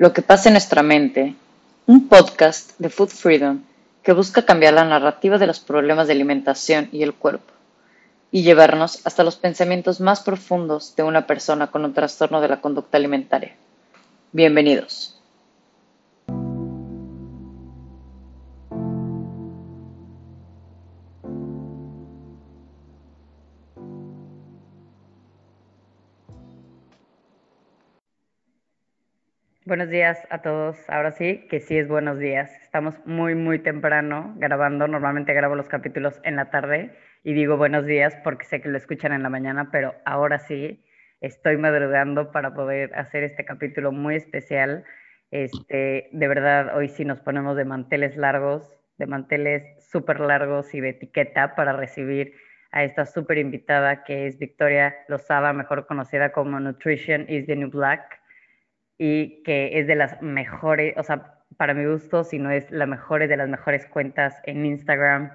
Lo que pasa en nuestra mente, un podcast de Food Freedom que busca cambiar la narrativa de los problemas de alimentación y el cuerpo y llevarnos hasta los pensamientos más profundos de una persona con un trastorno de la conducta alimentaria. Bienvenidos. Buenos días a todos. Ahora sí, que sí es buenos días. Estamos muy, muy temprano grabando. Normalmente grabo los capítulos en la tarde y digo buenos días porque sé que lo escuchan en la mañana, pero ahora sí estoy madrugando para poder hacer este capítulo muy especial. Este, de verdad, hoy sí nos ponemos de manteles largos, de manteles súper largos y de etiqueta para recibir a esta súper invitada que es Victoria Lozada, mejor conocida como Nutrition is the New Black y que es de las mejores, o sea, para mi gusto, si no es la mejor de las mejores cuentas en Instagram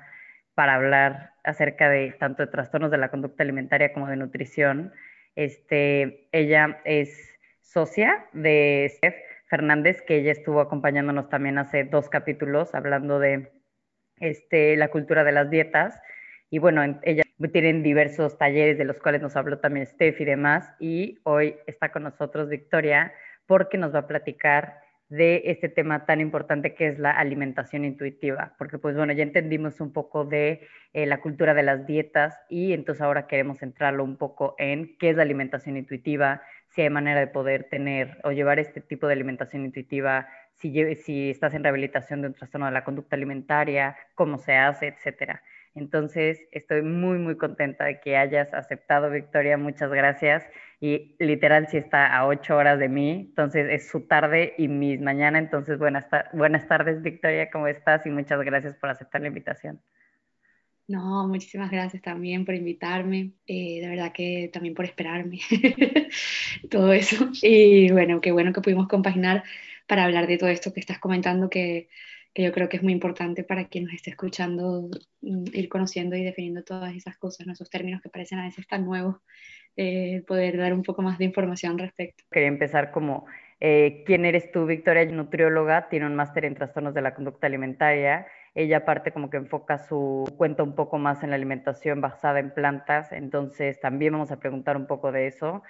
para hablar acerca de tanto de trastornos de la conducta alimentaria como de nutrición. Este, ella es socia de Steph Fernández, que ella estuvo acompañándonos también hace dos capítulos hablando de este, la cultura de las dietas. Y bueno, ella tienen diversos talleres de los cuales nos habló también Steph y demás. Y hoy está con nosotros Victoria porque nos va a platicar de este tema tan importante que es la alimentación intuitiva, porque pues bueno, ya entendimos un poco de eh, la cultura de las dietas y entonces ahora queremos entrarlo un poco en qué es la alimentación intuitiva, si hay manera de poder tener o llevar este tipo de alimentación intuitiva, si estás en rehabilitación de un trastorno de la conducta alimentaria, cómo se hace, etcétera. Entonces, estoy muy, muy contenta de que hayas aceptado, Victoria. Muchas gracias. Y literal, si está a ocho horas de mí, entonces es su tarde y mis mañana. Entonces, buenas, buenas tardes, Victoria, ¿cómo estás? Y muchas gracias por aceptar la invitación. No, muchísimas gracias también por invitarme, eh, de verdad que también por esperarme, todo eso. Y bueno, qué bueno que pudimos compaginar para hablar de todo esto que estás comentando, que que yo creo que es muy importante para quien nos esté escuchando mm, ir conociendo y definiendo todas esas cosas, esos términos que parecen a veces tan nuevos, eh, poder dar un poco más de información al respecto. Quería empezar como, eh, ¿quién eres tú? Victoria, nutrióloga, tiene un máster en trastornos de la conducta alimentaria. Ella aparte como que enfoca su cuenta un poco más en la alimentación basada en plantas, entonces también vamos a preguntar un poco de eso,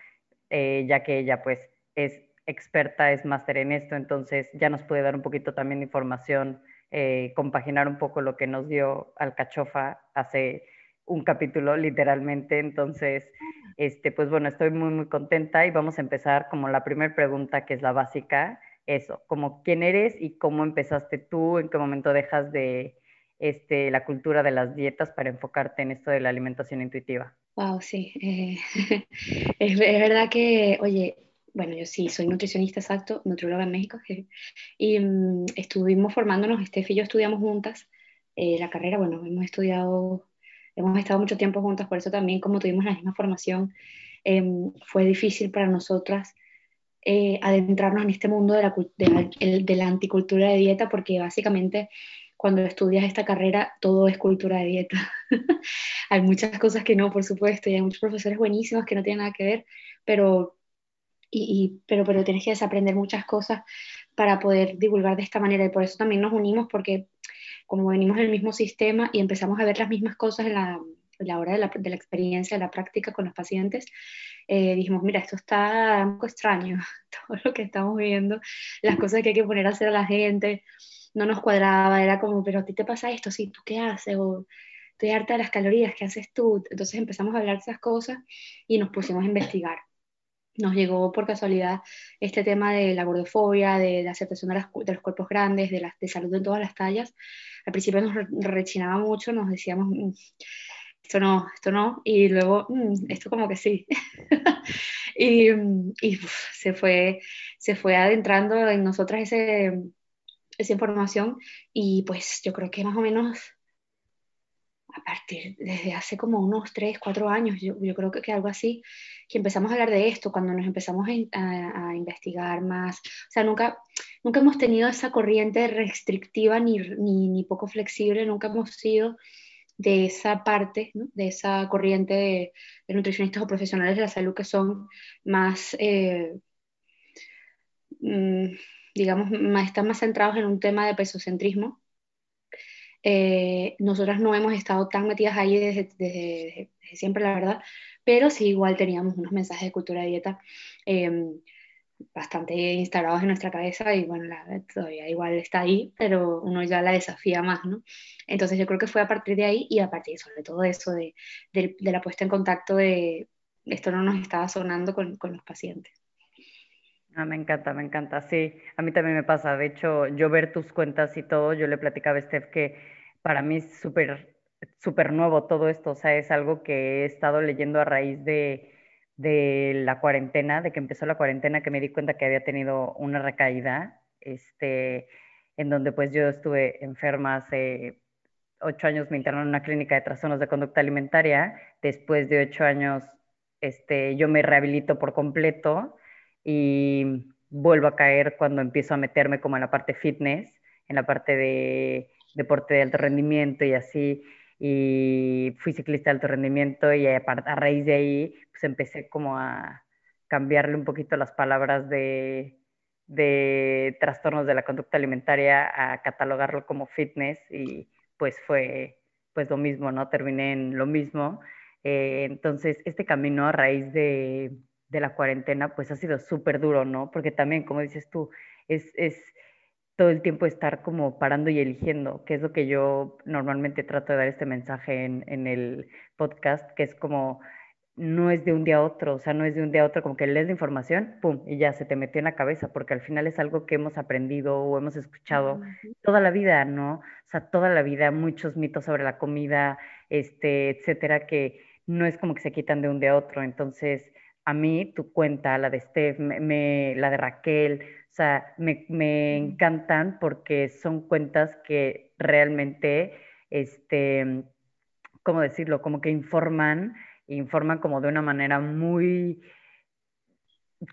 eh, ya que ella pues es experta, es máster en esto, entonces ya nos puede dar un poquito también de información, eh, compaginar un poco lo que nos dio Alcachofa hace un capítulo, literalmente. Entonces, este, pues bueno, estoy muy, muy contenta y vamos a empezar como la primera pregunta, que es la básica, eso, como quién eres y cómo empezaste tú, en qué momento dejas de este, la cultura de las dietas para enfocarte en esto de la alimentación intuitiva. Wow, sí. Eh, es, verdad que, oye, bueno, yo sí, soy nutricionista exacto, nutrióloga en México, y mm, estuvimos formándonos, Steph y yo estudiamos juntas eh, la carrera, bueno, hemos estudiado, hemos estado mucho tiempo juntas, por eso también como tuvimos la misma formación, em, fue difícil para nosotras eh, adentrarnos en este mundo de la, de, la, anticultura de dieta, porque básicamente cuando estudias esta carrera todo es cultura de dieta. hay muchas cosas que no, por supuesto, y hay muchos profesores buenísimos que no tienen nada que ver, pero y, pero, pero tienes que desaprender muchas cosas para poder divulgar de esta manera y por eso también nos unimos porque como venimos del mismo sistema y empezamos a ver las mismas cosas en la, la hora de la, de la, experiencia, de la práctica con los pacientes, eh, dijimos, mira, esto está un poco extraño, todo lo que estamos viendo, las cosas que hay que poner a hacer a la gente, no nos cuadraba, era como, pero a ti te pasa esto, sí, ¿tú qué haces? O estoy harta de las calorías, ¿qué haces tú? Entonces empezamos a hablar de esas cosas y nos pusimos a investigar nos llegó por casualidad este tema de la gordofobia, de la aceptación de, los cuerpos grandes, de, la, salud en todas las tallas. Al principio nos rechinaba mucho, nos decíamos, mm, esto no, esto no, y luego, mm, esto como que sí. y, y se, fue, se fue adentrando en nosotras ese, esa información y pues yo creo que más o menos a partir desde hace como unos 3, 4 años, yo, creo que, que, algo así, que empezamos a hablar de esto, cuando nos empezamos a, a, investigar más. O sea, nunca, nunca hemos tenido esa corriente restrictiva ni, ni, ni poco flexible, nunca hemos sido de esa parte, de esa corriente de, nutricionistas o profesionales de la salud que son más... Eh, mm, digamos, están más centrados en un tema de pesocentrismo. Eh, nosotras no hemos estado tan metidas ahí desde, siempre, la verdad, pero sí igual teníamos unos mensajes de cultura de dieta em, bastante instalados en nuestra cabeza y bueno, la, todavía igual está ahí, pero uno ya la desafía más, ¿no? Entonces yo creo que fue a partir de ahí y a partir sobre todo eso de, de, la puesta en contacto de esto no nos estaba sonando con, con los pacientes. Ah, me encanta, me encanta. Sí, a mí también me pasa. De hecho, yo ver tus cuentas y todo, yo le platicaba a Steph que para mí es súper, súper nuevo todo esto. O sea, es algo que he estado leyendo a raíz de, de la cuarentena, de que empezó la cuarentena, que me di cuenta que había tenido una recaída, este, en donde pues yo estuve enferma hace ocho años, me internaron en una clínica de trastornos de conducta alimentaria. Después de ocho años, este, yo me rehabilito por completo y vuelvo a caer cuando empiezo a meterme como en la parte fitness, en la parte de deporte de alto rendimiento y así, y fui ciclista de alto rendimiento y a, raíz de ahí pues empecé como a cambiarle un poquito las palabras de, de trastornos de la conducta alimentaria a catalogarlo como fitness y pues fue pues lo mismo, ¿no? Terminé en lo mismo. Eh, entonces, este camino a raíz de, de la cuarentena, pues ha sido súper duro, ¿no? Porque también, como dices tú, es, es todo el tiempo estar como parando y eligiendo, que es lo que yo normalmente trato de dar este mensaje en, en el podcast, que es como, no es de un día a otro, o sea, no es de un día a otro, como que lees la información, pum, y ya se te metió en la cabeza, porque al final es algo que hemos aprendido o hemos escuchado toda la vida, ¿no? O sea, toda la vida, muchos mitos sobre la comida, este, etcétera, que no es como que se quitan de un día a otro, entonces a mí tu cuenta, la de Steph, me, la de Raquel, o sea, me, me, encantan porque son cuentas que realmente, este, ¿cómo decirlo? Como que informan, informan como de una manera muy,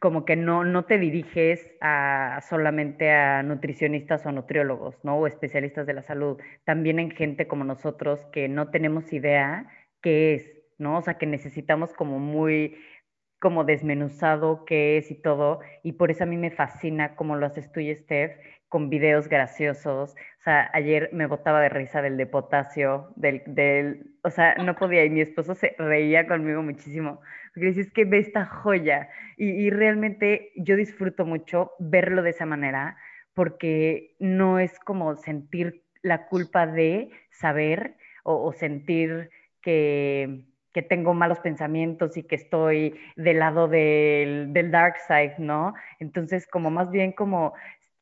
como que no, no te diriges a, solamente a nutricionistas o nutriólogos, ¿no? O especialistas de la salud, también en gente como nosotros que no tenemos idea qué es, ¿no? O sea, que necesitamos como muy como desmenuzado qué es y todo, y por eso a mí me fascina cómo lo haces tú y Steph, con videos graciosos. O sea, ayer me botaba de risa del de potasio, del, del, o sea, no podía, y mi esposo se reía conmigo muchísimo, porque dices que ve esta joya, y, y realmente yo disfruto mucho verlo de esa manera, porque no es como sentir la culpa de saber o sentir que que tengo malos pensamientos y que estoy del lado del, del dark side, ¿no? Entonces, como más bien como,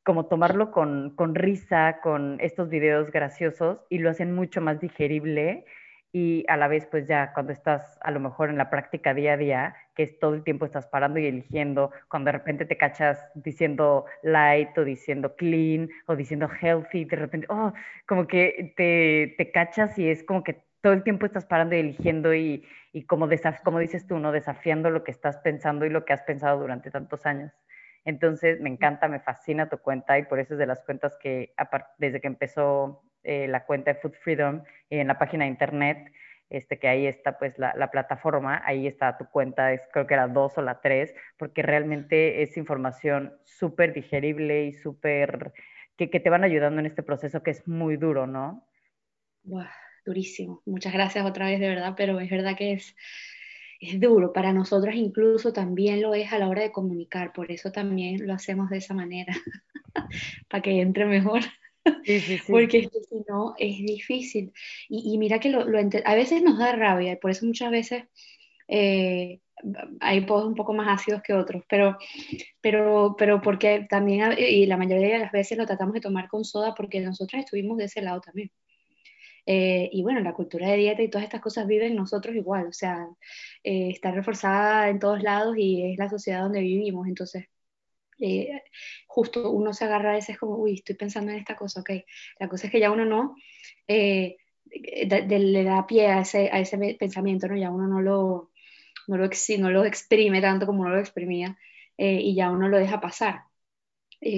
como tomarlo con, con risa, con estos videos graciosos y lo hacen mucho más digerible y a la vez pues ya cuando estás a lo mejor en la práctica día a día, que es todo el tiempo estás parando y eligiendo, cuando de repente te cachas diciendo light o diciendo clean o diciendo healthy, de repente, oh, como que te, te cachas y es como que todo el tiempo estás parando y eligiendo y, y como, como dices tú, ¿no? Desafiando lo que estás pensando y lo que has pensado durante tantos años. Entonces, me encanta, me fascina tu cuenta y por eso es de las cuentas que, desde que empezó eh, la cuenta de Food Freedom en la página de internet, este, que ahí está pues la, la, plataforma, ahí está tu cuenta, es, creo que era dos o la tres, porque realmente es información súper digerible y súper, que, que, te van ayudando en este proceso que es muy duro, ¿no? Durísimo. Muchas gracias otra vez, de verdad, pero es verdad que es, es duro. Para nosotras incluso también lo es a la hora de comunicar, por eso también lo hacemos de esa manera, para que entre mejor. Porque si no es difícil. Y, mira que lo, a veces nos da rabia, y por eso muchas veces eh, hay posts un poco más ácidos que otros, pero, pero, pero porque también, y la mayoría de las veces lo tratamos de tomar con soda porque nosotros estuvimos de ese lado también. Eh, y bueno, la cultura de dieta y todas estas cosas viven nosotros igual, o sea, eh, está reforzada en todos lados y es la sociedad donde vivimos, entonces eh, justo uno se agarra a veces como, uy, estoy pensando en esta cosa, ok, la cosa es que ya uno no le da pie a ese, a ese pensamiento, ¿no? Ya uno no lo, no lo, no lo exprime tanto como uno lo exprimía y ya uno lo deja pasar,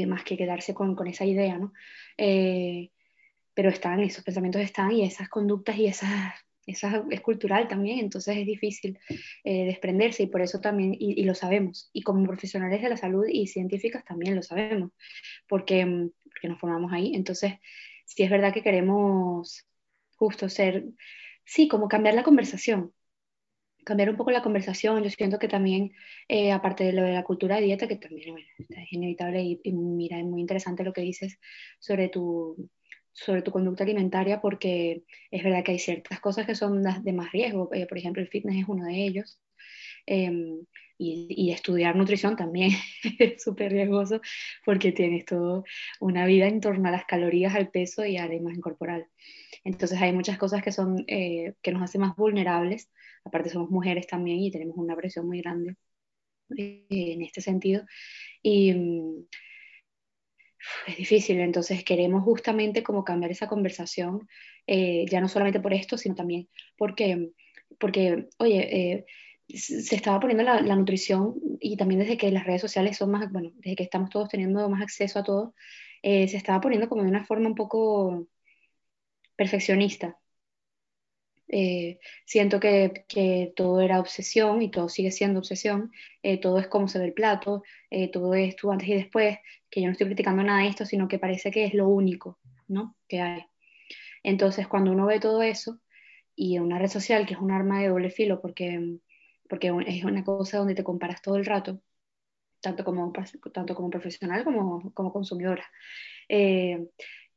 más que quedarse con, con esa idea, ¿no? Pero están, esos pensamientos están y esas conductas y esas es, cultural también, entonces es difícil eh, desprenderse y por eso también, y, lo sabemos, y como profesionales de la salud y científicas también lo sabemos, porque, mm, porque nos formamos ahí, entonces si es verdad que queremos justo ser, sí, como cambiar la conversación, cambiar un poco la conversación. Yo siento que también, eh, aparte de lo de la cultura de dieta, que también es inevitable y, mira, es muy interesante lo que dices sobre tu, sobre tu conducta alimentaria, porque es verdad que hay ciertas cosas que son de más riesgo. Eh, por ejemplo, el fitness es uno de ellos. Em, y, y, estudiar nutrición también es súper riesgoso porque tienes toda una vida en torno a las calorías, al peso y a la imagen corporal. Entonces hay muchas cosas que, son, eh, que nos hacen más vulnerables. Aparte somos mujeres también y tenemos una presión muy grande eh, en este sentido. Y mm, es difícil, entonces queremos justamente como cambiar esa conversación, eh, ya no solamente por esto, sino también porque, porque oye, se estaba poniendo la, la, nutrición y también desde que las redes sociales son más, bueno, desde que estamos todos teniendo más acceso a todo, se estaba poniendo como de una forma un poco perfeccionista. Eh, siento que, que, todo era obsesión y todo sigue siendo obsesión, eh, todo es como se ve el plato, eh, todo es tú antes y después, que yo no estoy criticando nada de esto, sino que parece que es lo único ¿no? que hay. Entonces, cuando uno ve todo eso y una red social que es un arma de doble filo, porque, porque es una cosa donde te comparas todo el rato, tanto como, tanto como profesional como, como consumidora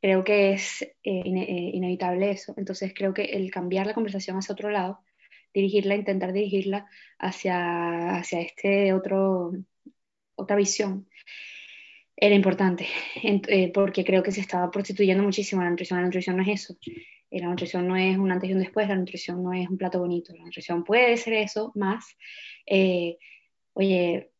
creo que es eh, eh, inevitable eso. Entonces creo que el cambiar la conversación hacia otro lado, dirigirla, intentar dirigirla hacia, hacia este otro, otra visión, era importante, eh, porque creo que se estaba prostituyendo muchísimo la nutrición. La nutrición no es eso. La nutrición no es un antes y un después, la nutrición no es un plato bonito. La nutrición puede ser eso más. oye,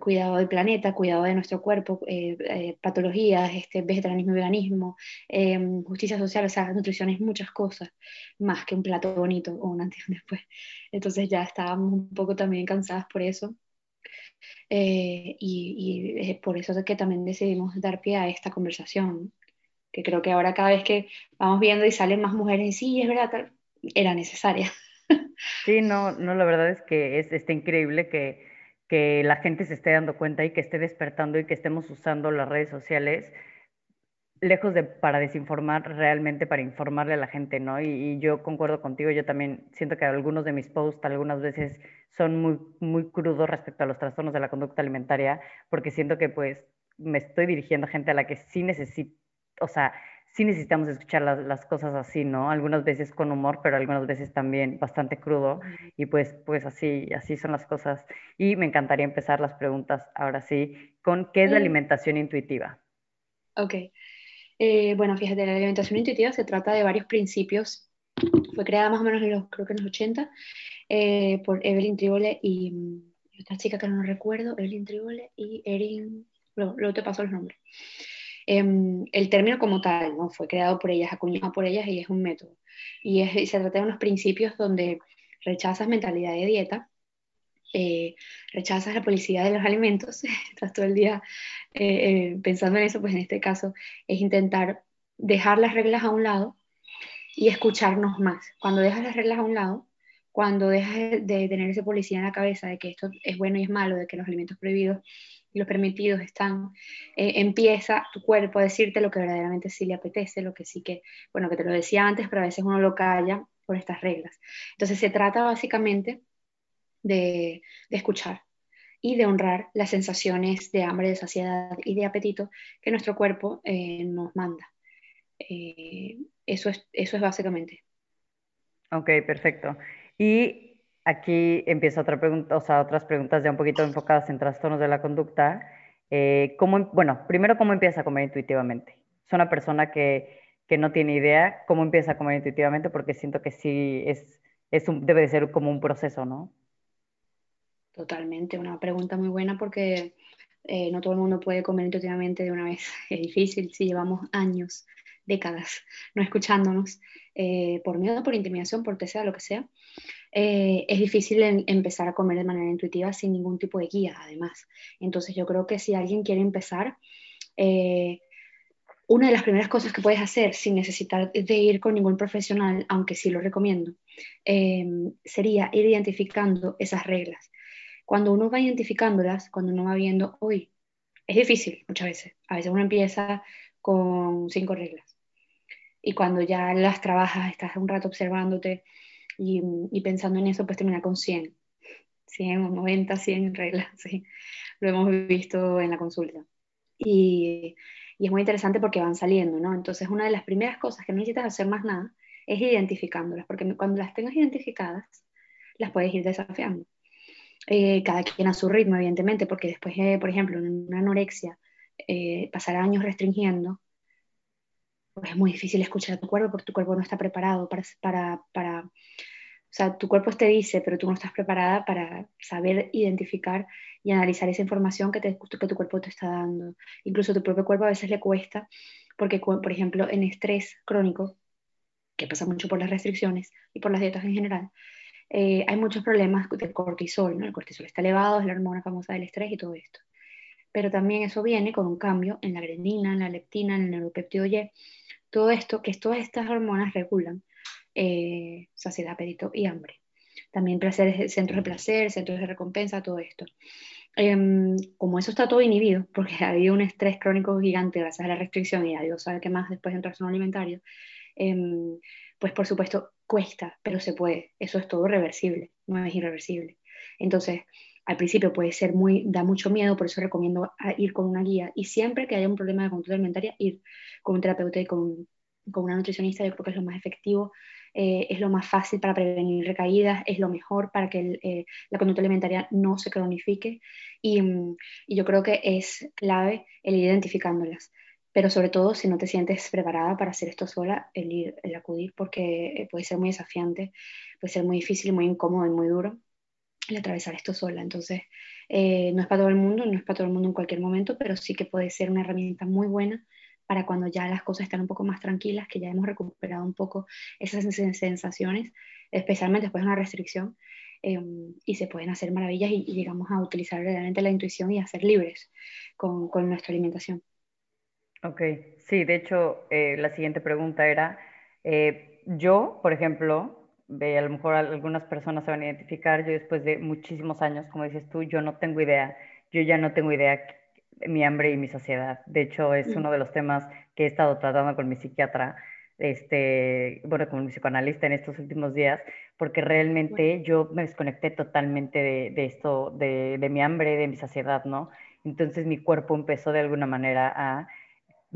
cuidado del planeta, cuidado de nuestro cuerpo, eh, eh, patologías, este, vegetarianismo y veganismo, em, justicia social, o sea, nutrición es muchas cosas, más que un plato bonito o un antes y después. Entonces ya estábamos un poco también cansadas por eso. Eh, y, y, es por eso que también decidimos dar pie a esta conversación, que creo que ahora cada vez que vamos viendo y salen más mujeres, y sí, es verdad, era necesaria. Sí, no, no, la verdad es que es, está increíble que que la gente se esté dando cuenta y que esté despertando y que estemos usando las redes sociales lejos de para desinformar, realmente para informarle a la gente, ¿no? Y, yo concuerdo contigo, yo también siento que algunos de mis posts algunas veces son muy, muy crudos respecto a los trastornos de la conducta alimentaria, porque siento que pues me estoy dirigiendo a gente a la que sí necesito, o sea, sí necesitamos escuchar las, las, cosas así, ¿no? Algunas veces con humor, pero algunas veces también bastante crudo. Y pues, pues así, así son las cosas. Y me encantaría empezar las preguntas ahora sí con ¿qué es la alimentación intuitiva? Ok. Eh, bueno, fíjate, la alimentación intuitiva se trata de varios principios. Fue creada más o menos en los, creo que en los 80 eh, por Evelyn Tribole y, otra chica que no recuerdo, Evelyn Tribole y Erin, luego te paso los nombres. Em, el término como tal fue creado por ellas, acuñado por ellas y es un método. Y, se trata de unos principios donde rechazas mentalidad de dieta, eh, rechazas la publicidad de los alimentos, estás todo el día eh, eh, pensando en eso, pues en este caso es intentar dejar las reglas a un lado y escucharnos más. Cuando dejas las reglas a un lado, cuando dejas de tener esa policía en la cabeza de que esto es bueno y es malo, de que los alimentos prohibidos los permitidos están, eh, empieza tu cuerpo a decirte lo que verdaderamente sí le apetece, lo que sí que, bueno, que te lo decía antes, pero a veces uno lo calla por estas reglas. Entonces se trata básicamente de, escuchar y de honrar las sensaciones de hambre, de saciedad y de apetito que nuestro cuerpo eh, nos manda. Eh, eso, es, eso es básicamente. Ok, perfecto. Y Aquí empieza otra pregunta, o sea, otras preguntas ya un poquito enfocadas en trastornos de la conducta. Eh, ¿cómo, bueno, primero, ¿cómo empieza a comer intuitivamente? Es una persona que, que, no tiene idea cómo empieza a comer intuitivamente porque siento que sí es, es debe de ser como un proceso, ¿no? Totalmente, una pregunta muy buena porque eh, no todo el mundo puede comer intuitivamente de una vez. Es difícil si llevamos años, décadas, no escuchándonos, eh, por miedo, por intimidación, por sea, lo que sea. Eh, es difícil empezar a comer de manera intuitiva sin ningún tipo de guía, además. Entonces yo creo que si alguien quiere empezar, eh, una de las primeras cosas que puedes hacer sin necesitar de ir con ningún profesional, aunque sí lo recomiendo, eh, sería ir identificando esas reglas. Cuando uno va identificándolas, cuando uno va viendo, uy, es difícil muchas veces. A veces uno empieza con cinco reglas. Y cuando ya las trabajas, estás un rato observándote y, pensando en eso, pues termina con 100. 100 o 90, 100 reglas, sí. Lo hemos visto en la consulta. Y, es muy interesante porque van saliendo, ¿no? Entonces, una de las primeras cosas que no necesitas hacer más nada es identificándolas, porque cuando las tengas identificadas, las puedes ir desafiando. Eh, cada quien a su ritmo, evidentemente, porque después, eh, por ejemplo, en una anorexia, eh, años restringiendo, pues es muy difícil escuchar a tu cuerpo porque tu cuerpo no está preparado para, para, para, o sea, tu cuerpo te dice, pero tú no estás preparada para saber identificar y analizar esa información que, te, que tu cuerpo te está dando. Incluso tu propio cuerpo a veces le cuesta, porque, por ejemplo, en estrés crónico, que pasa mucho por las restricciones y por las dietas en general, eh, hay muchos problemas del cortisol, ¿no? El cortisol está elevado, es la hormona famosa del estrés y todo esto. Pero también eso viene con un cambio en la grenina, en la leptina, en el neuropéptido Y. Todo esto, que todas estas hormonas regulan eh, saciedad, apetito y hambre. También placer, centros de placer, centros de recompensa, todo esto. Em, como eso está todo inhibido, porque ha habido un estrés crónico gigante gracias a la restricción y a Dios sabe qué más después de un trastorno alimentario, em, pues por supuesto cuesta, pero se puede. Eso es todo reversible, no es irreversible. Entonces, al principio puede ser muy, da mucho miedo, por eso recomiendo ir con una guía. Y siempre que haya un problema de conducta alimentaria, ir con un terapeuta y con, con una nutricionista, yo creo que es lo más efectivo, eh, es lo más fácil para prevenir recaídas, es lo mejor para que eh, la conducta alimentaria no se cronifique. Y, mm, y yo creo que es clave el ir identificándolas pero sobre todo si no te sientes preparada para hacer esto sola, el ir, el acudir, porque eh, puede ser muy desafiante, puede ser muy difícil, muy incómodo y muy duro el atravesar esto sola. Entonces, eh, no es para todo el mundo, no es para todo el mundo en cualquier momento, pero sí que puede ser una herramienta muy buena para cuando ya las cosas están un poco más tranquilas, que ya hemos recuperado un poco esas sensaciones, especialmente después de una restricción, em, y se pueden hacer maravillas y, llegamos a utilizar realmente la intuición y a ser libres con, con nuestra alimentación. Ok, sí, de hecho, eh, la siguiente pregunta era, eh, yo, por ejemplo, ve, a lo mejor algunas personas se van a identificar, yo después de muchísimos años, como dices tú, yo no tengo idea, yo ya no tengo idea mi hambre y mi saciedad. De hecho, es mm. uno de los temas que he estado tratando con mi psiquiatra, este, bueno, con mi psicoanalista en estos últimos días, porque realmente yo me desconecté totalmente de, de esto, de, de mi hambre, de mi saciedad, ¿no? Entonces mi cuerpo empezó de alguna manera a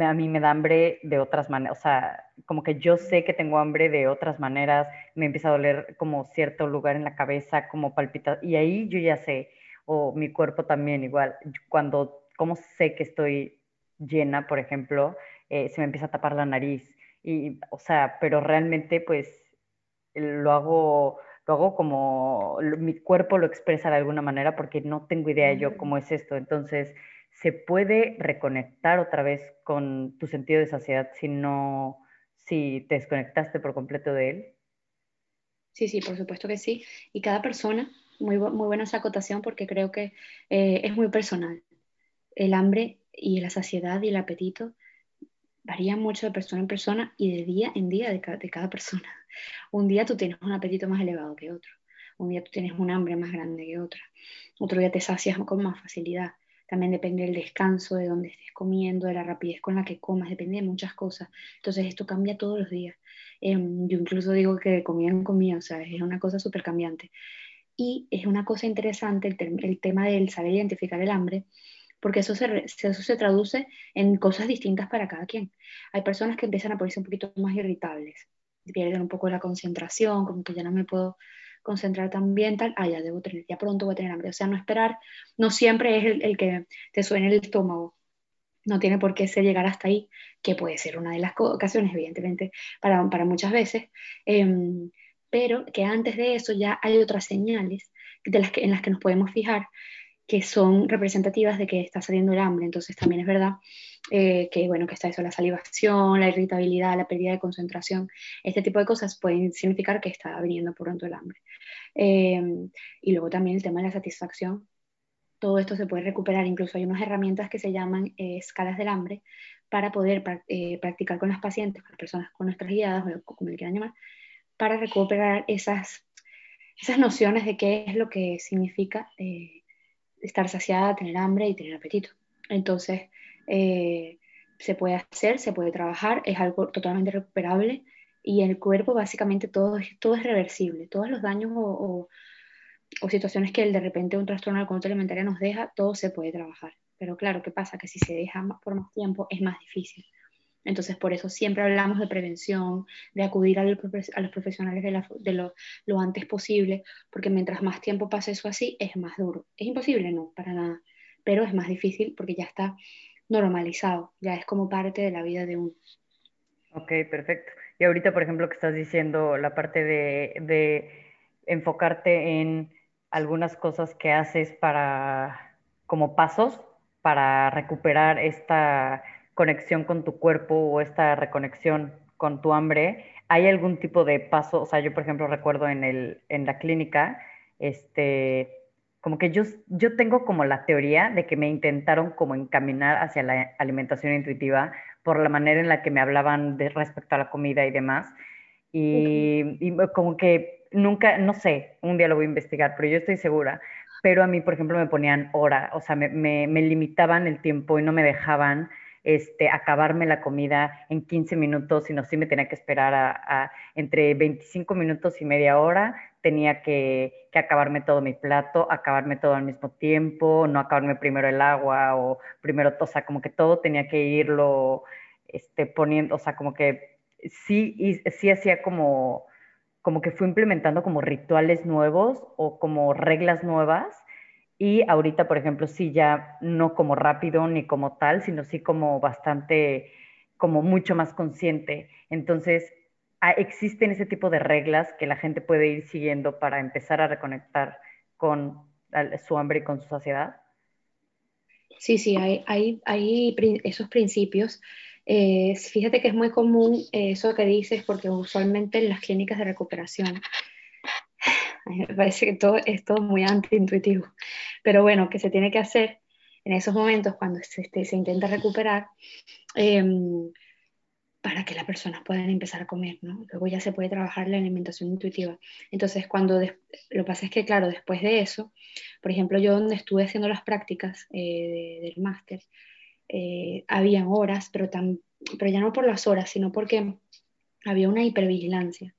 a mí me da hambre de otras maneras, o sea, como que yo sé que tengo hambre de otras maneras, me empieza a doler como cierto lugar en la cabeza, como palpitar, y ahí yo ya sé, o mi cuerpo también igual, cuando, como sé que estoy llena, por ejemplo, eh, se me empieza a tapar la nariz, y, o sea, pero realmente pues lo hago, lo hago como, mi cuerpo lo expresa de alguna manera porque no tengo idea yo cómo es esto, entonces se puede reconectar otra vez con tu sentido de saciedad si no, si te desconectaste por completo de él? Sí, sí, por supuesto que sí. Y cada persona, muy, muy buena esa acotación porque creo que eh, es muy personal. El hambre y la saciedad y el apetito varían mucho de persona en persona y de día en día de, de cada persona. Un día tú tienes un apetito más elevado que otro. Un día tú tienes un hambre más grande que otro. Otro día te sacias con más facilidad. También depende del descanso, de dónde estés comiendo, de la rapidez con la que comas, depende de muchas cosas. Entonces esto cambia todos los días. Em, yo incluso digo que en comida, o sea, es una cosa súper cambiante. Y es una cosa interesante el, el, tema del saber identificar el hambre, porque eso se, eso se traduce en cosas distintas para cada quien. Hay personas que empiezan a ponerse un poquito más irritables, pierden un poco la concentración, como que ya no me puedo concentrar también, tal, ah, ya debo tener, ya pronto voy a tener hambre. O sea, no esperar, no siempre es el, que te suene el estómago. No tiene por qué ser llegar hasta ahí, que puede ser una de las ocasiones, evidentemente, para, para muchas veces, em, pero que antes de eso ya hay otras señales de las que, en las que nos podemos fijar que son representativas de que está saliendo el hambre. Entonces también es verdad eh, que, bueno, que está eso, la salivación, la irritabilidad, la pérdida de concentración, este tipo de cosas pueden significar que está viniendo pronto el hambre. Eh, y luego también el tema de la satisfacción. Todo esto se puede recuperar, incluso hay unas herramientas que se llaman eh, escalas del hambre, para poder practicar con las pacientes, con las personas, con nuestras guiadas, o como le quieran llamar, para recuperar esas, esas nociones de qué es lo que significa estar saciada, tener hambre y tener apetito. Entonces, eh, se puede hacer, se puede trabajar, es algo totalmente recuperable y el cuerpo básicamente todo, todo es reversible, todos los daños o, o, situaciones que de repente un trastorno de la conducta alimentaria nos deja, todo se puede trabajar. Pero claro, ¿qué pasa? Que si se deja por más tiempo es más difícil. Entonces, por eso siempre hablamos de prevención, de acudir a los, profesionales de, lo, antes posible, porque mientras más tiempo pase eso así, es más duro. ¿Es imposible? No, para nada. Pero es más difícil porque ya está normalizado, ya es como parte de la vida de uno. Ok, perfecto. Y ahorita, por ejemplo, que estás diciendo la parte de, de enfocarte en algunas cosas que haces para, como pasos, para recuperar esta conexión con tu cuerpo o esta reconexión con tu hambre, ¿hay algún tipo de paso? O sea, yo por ejemplo recuerdo en, el, en la clínica, este, como que yo, yo tengo como la teoría de que me intentaron como encaminar hacia la alimentación intuitiva por la manera en la que me hablaban de respecto a la comida y demás. Y, y como que nunca, no sé, un día lo voy a investigar, pero yo estoy segura pero a mí, por ejemplo, me ponían hora, o sea, me, me, me, limitaban el tiempo y no me dejaban este, acabarme la comida en 15 minutos, sino sí me tenía que esperar entre 25 minutos y media hora, tenía que, acabarme todo mi plato, acabarme todo al mismo tiempo, no acabarme primero el agua o primero, o sea, como que todo tenía que irlo este, poniendo, o sea, como que sí, y, sí hacía como, como que fue implementando como rituales nuevos o como reglas nuevas y ahorita, por ejemplo, sí ya no como rápido ni como tal, sino sí como bastante, como mucho más consciente. Entonces, ah, existen ese tipo de reglas que la gente puede ir siguiendo para empezar a reconectar con su hambre y con su saciedad. Sí, sí, hay, esos principios. Eh, fíjate que es muy común eso que dices porque usualmente en las clínicas de recuperación me parece que todo es todo muy antiintuitivo. Pero bueno, que se tiene que hacer en esos momentos cuando se, este, intenta recuperar em, para que las personas puedan empezar a comer, ¿no? Luego ya se puede trabajar la alimentación intuitiva. Entonces, cuando lo que pasa es que, claro, después de eso, por ejemplo, yo donde estuve haciendo las prácticas eh, del máster, eh, habían horas, pero, tan, pero ya no por las horas, sino porque había una hipervigilancia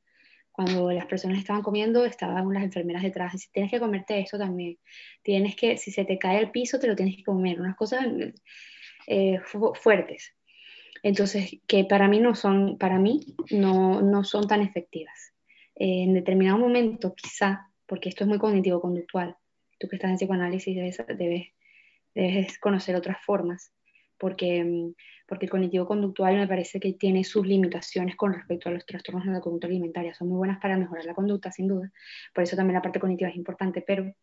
cuando las personas estaban comiendo, estaban unas enfermeras detrás. Si tienes que comerte esto también. Tienes que, si se te cae al piso, te lo tienes que comer. Unas cosas eh, fuertes. Entonces, que para mí no son, para mí no, no son tan efectivas. Eh, en determinado momento, quizá, porque esto es muy cognitivo-conductual, tú que estás en psicoanálisis debes, debes, debes conocer otras formas, porque mm, porque el cognitivo conductual me parece que tiene sus limitaciones con respecto a los trastornos de la conducta alimentaria. Son muy buenas para mejorar la conducta, sin duda. Por eso también la parte cognitiva es importante, pero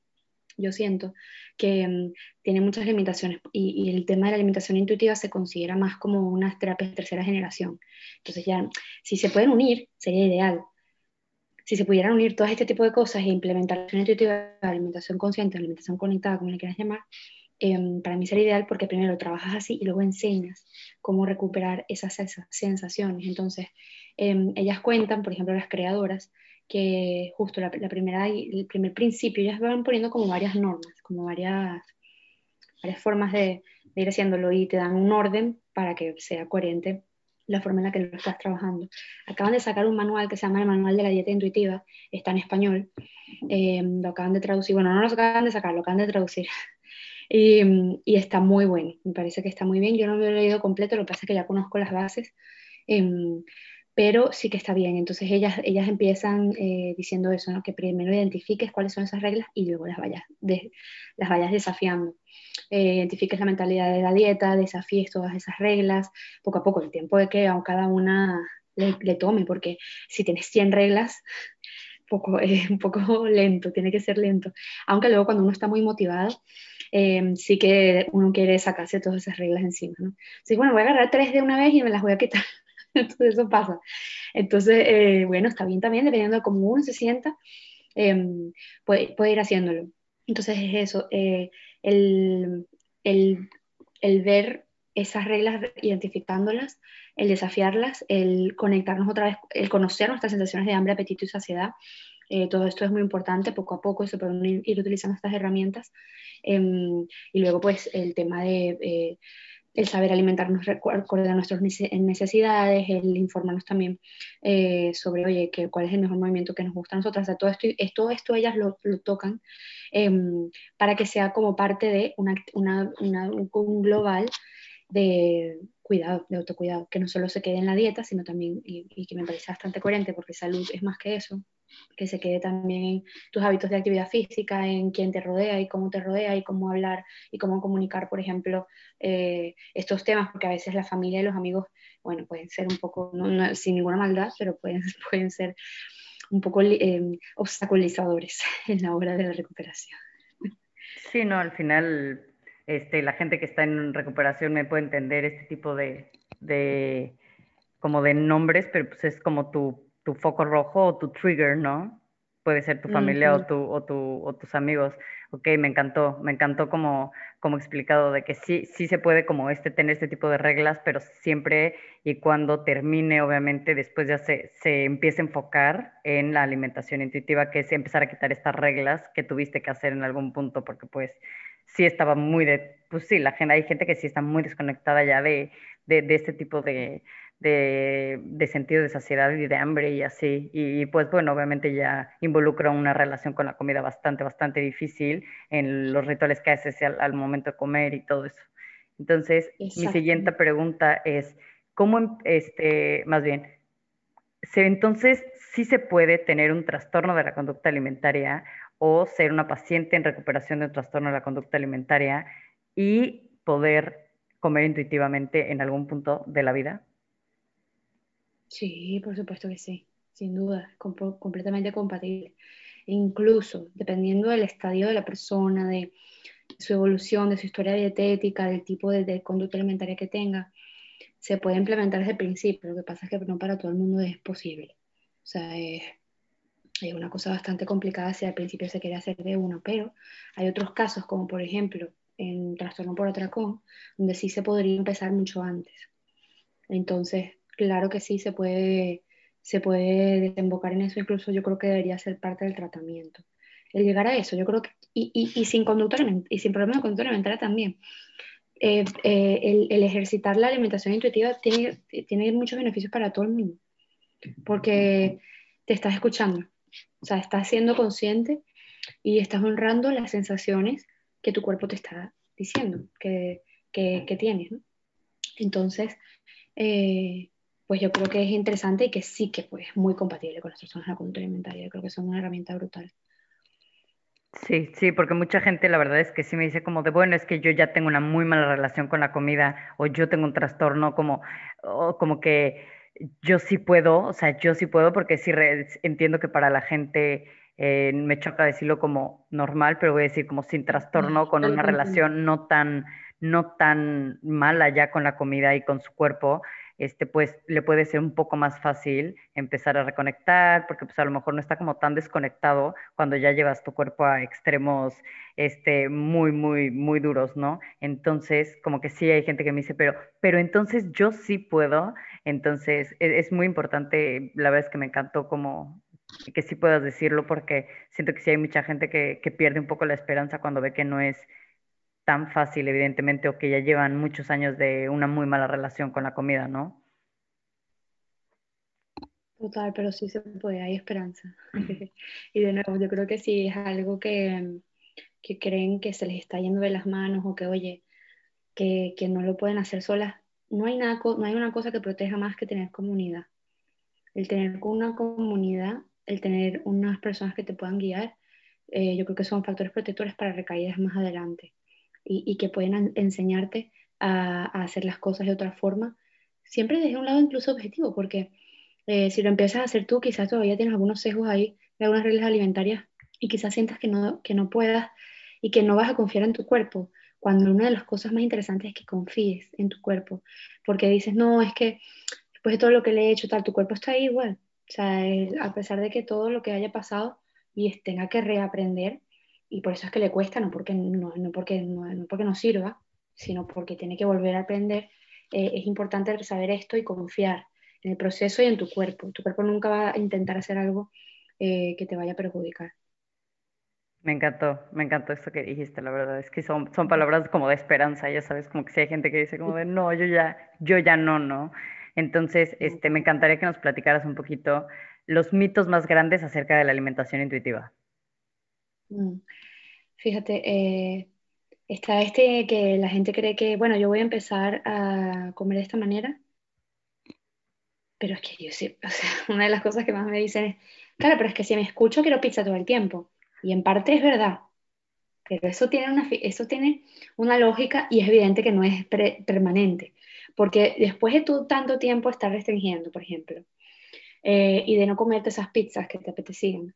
yo siento que mm, tiene muchas limitaciones y, el tema de la alimentación intuitiva se considera más como unas terapias de tercera generación. Entonces ya, si se pueden unir, sería ideal. Si se pudieran unir todo este tipo de cosas e alimentación intuitiva, alimentación consciente, alimentación conectada, como le quieras llamar, Em, para mí sería ideal porque primero trabajas así y luego enseñas cómo recuperar esas sensaciones. Entonces, em, ellas cuentan, por ejemplo, las creadoras, que justo la, primera, el primer principio, ellas van poniendo como varias normas, como varias, varias formas de, de ir haciéndolo y te dan un orden para que sea coherente la forma en la que lo estás trabajando. Acaban de sacar un manual que se llama el Manual de la Dieta Intuitiva, está en español, em, lo acaban de traducir, bueno, no lo acaban de sacar, lo acaban de traducir, y, está muy bueno, me parece que está muy bien. Yo no lo he leído completo, lo que pasa es que ya conozco las bases, em, pero sí que está bien. Entonces ellas, ellas empiezan eh, diciendo eso, ¿no? que primero identifiques cuáles son esas reglas y luego las vayas, de, las vayas desafiando. Eh, identifiques la mentalidad de la dieta, desafíes todas esas reglas, poco a poco, el tiempo de que a cada una le, le tome, porque si tienes 100 reglas, poco, es un poco lento, tiene que ser lento. Aunque luego cuando uno está muy motivado, Em, sí que uno quiere sacarse todas esas reglas encima, ¿no? Sí, bueno, voy a agarrar tres de una vez y me las voy a quitar. Entonces eso pasa. Entonces, eh, bueno, está bien también, dependiendo de cómo uno se sienta, em, puede, ir haciéndolo. Entonces es eso, eh, el, el, ver esas reglas, identificándolas, el desafiarlas, el conectarnos otra vez, el conocer nuestras sensaciones de hambre, apetito y saciedad. Eh, todo esto es muy importante, poco a poco se pueden ir, utilizando estas herramientas. Em, y luego, pues, el tema de eh, el saber alimentarnos acorde a nuestras necesidades, el informarnos también eh, sobre, oye, que, cuál es el mejor movimiento que nos gusta a nosotras. todo esto, esto, esto ellas lo, lo tocan em, para que sea como parte de una, una, un global de cuidado, de autocuidado, que no solo se quede en la dieta, sino también, y, que me parece bastante coherente, porque salud es más que eso, que se quede también en tus hábitos de actividad física, en quién te rodea y cómo te rodea y cómo hablar y cómo comunicar, por ejemplo, eh, estos temas, porque a veces la familia y los amigos, bueno, pueden ser un poco, sin ninguna maldad, pero pueden, pueden ser un poco eh, obstaculizadores en la hora de la recuperación. Sí, no, al final este, la gente que está en recuperación me puede entender este tipo de, de como de nombres, pero pues es como tu, tu, foco rojo o tu trigger, ¿no? Puede ser tu familia o, tu, o, tu, o tus amigos. Ok, me encantó, me encantó como, como explicado de que sí, sí se puede como este tener este tipo de reglas, pero siempre y cuando termine, obviamente, después ya se, se empieza a enfocar en la alimentación intuitiva, que es empezar a quitar estas reglas que tuviste que hacer en algún punto, porque pues sí estaba muy de, pues sí, la gente, hay gente que sí está muy desconectada ya de, de, este tipo de, de, sentido de saciedad y de hambre y así. Y, pues bueno, obviamente ya involucra una relación con la comida bastante, bastante difícil en los rituales que haces al, momento de comer y todo eso. Entonces, mi siguiente pregunta es, ¿cómo, este, más bien, se, entonces sí se puede tener un trastorno de la conducta alimentaria o ser una paciente en recuperación de un trastorno de la conducta alimentaria y poder comer intuitivamente en algún punto de la vida? Sí, por supuesto que sí, sin duda, completamente compatible. incluso dependiendo del estadio de la persona, de su evolución, de su historia dietética, del tipo de, conducta alimentaria que tenga, se puede implementar desde el principio. Lo que pasa es que no para todo el mundo es posible. O sea, es es una cosa bastante complicada si al principio se quiere hacer de uno, pero hay otros casos, como por ejemplo en trastorno por atracón, donde sí se podría empezar mucho antes. Entonces, claro que sí se puede, se puede desembocar en eso, incluso yo creo que debería ser parte del tratamiento. El llegar a eso, yo creo que, y, sin conducta y sin problemas de conducta alimentaria también, eh, eh, el, el, ejercitar la alimentación intuitiva tiene, tiene muchos beneficios para todo el mundo, porque te estás escuchando, o sea, estás siendo consciente y estás honrando las sensaciones que tu cuerpo te está diciendo que, que, tienes. ¿no? Entonces, eh, pues yo creo que es interesante y que sí que pues, es muy compatible con las personas de la conducta alimentaria. Yo creo que son una herramienta brutal. Sí, sí, porque mucha gente la verdad es que sí me dice como de, bueno, es que yo ya tengo una muy mala relación con la comida o yo tengo un trastorno como, o como que yo sí puedo, o sea, yo sí puedo porque sí entiendo que para la gente eh, me choca decirlo como normal, pero voy a decir como sin trastorno, con una relación no tan, no tan mala ya con la comida y con su cuerpo, este, pues le puede ser un poco más fácil empezar a reconectar, porque pues a lo mejor no está como tan desconectado cuando ya llevas tu cuerpo a extremos este, muy, muy, muy duros, ¿no? Entonces, como que sí hay gente que me dice, pero, pero entonces yo sí puedo, entonces e-, es, muy importante, la verdad es que me encantó como que sí puedas decirlo, porque siento que sí hay mucha gente que, que pierde un poco la esperanza cuando ve que no es tan fácil, evidentemente, o que ya llevan muchos años de una muy mala relación con la comida, ¿no? Total, pero sí se puede, hay esperanza. y de nuevo, yo creo que sí es algo que, que, creen que se les está yendo de las manos o que, oye, que, que no lo pueden hacer solas. No hay, nada, no hay una cosa que proteja más que tener comunidad. El tener una comunidad, el tener unas personas que te puedan guiar, eh, yo creo que son factores protectores para recaídas más adelante y, que pueden enseñarte a, hacer las cosas de otra forma, siempre desde un lado incluso objetivo, porque eh, si lo empiezas a hacer tú, quizás todavía tienes algunos sesgos ahí de algunas reglas alimentarias y quizás sientas que no, que no puedas y que no vas a confiar en tu cuerpo, cuando una de las cosas más interesantes es que confíes en tu cuerpo, porque dices, no, es que después de todo lo que le he hecho, tal, tu cuerpo está ahí igual. O sea, a pesar de que todo lo que haya pasado y tenga que reaprender, y por eso es que le cuesta, no porque no, no porque, no, porque no sirva, sino porque tiene que volver a aprender, eh, es importante saber esto y confiar en el proceso y en tu cuerpo. Tu cuerpo nunca va a intentar hacer algo eh, que te vaya a perjudicar. Me encantó, me encantó esto que dijiste, la verdad, es que son, son palabras como de esperanza, ya sabes, como que si hay gente que dice como de no, yo ya, yo ya no, no. Entonces, este, me encantaría que nos platicaras un poquito los mitos más grandes acerca de la alimentación intuitiva. Mm. Fíjate, eh, está este que la gente cree que, bueno, yo voy a empezar a comer de esta manera, pero es que yo sí, o sea, una de las cosas que más me dicen es, claro, pero es que si me escucho quiero pizza todo el tiempo. Y en parte es verdad, pero eso tiene una, eso tiene una lógica y es evidente que no es permanente, porque después de todo tanto tiempo estar restringiendo, por ejemplo, eh, y de no comerte esas pizzas que te apetecían,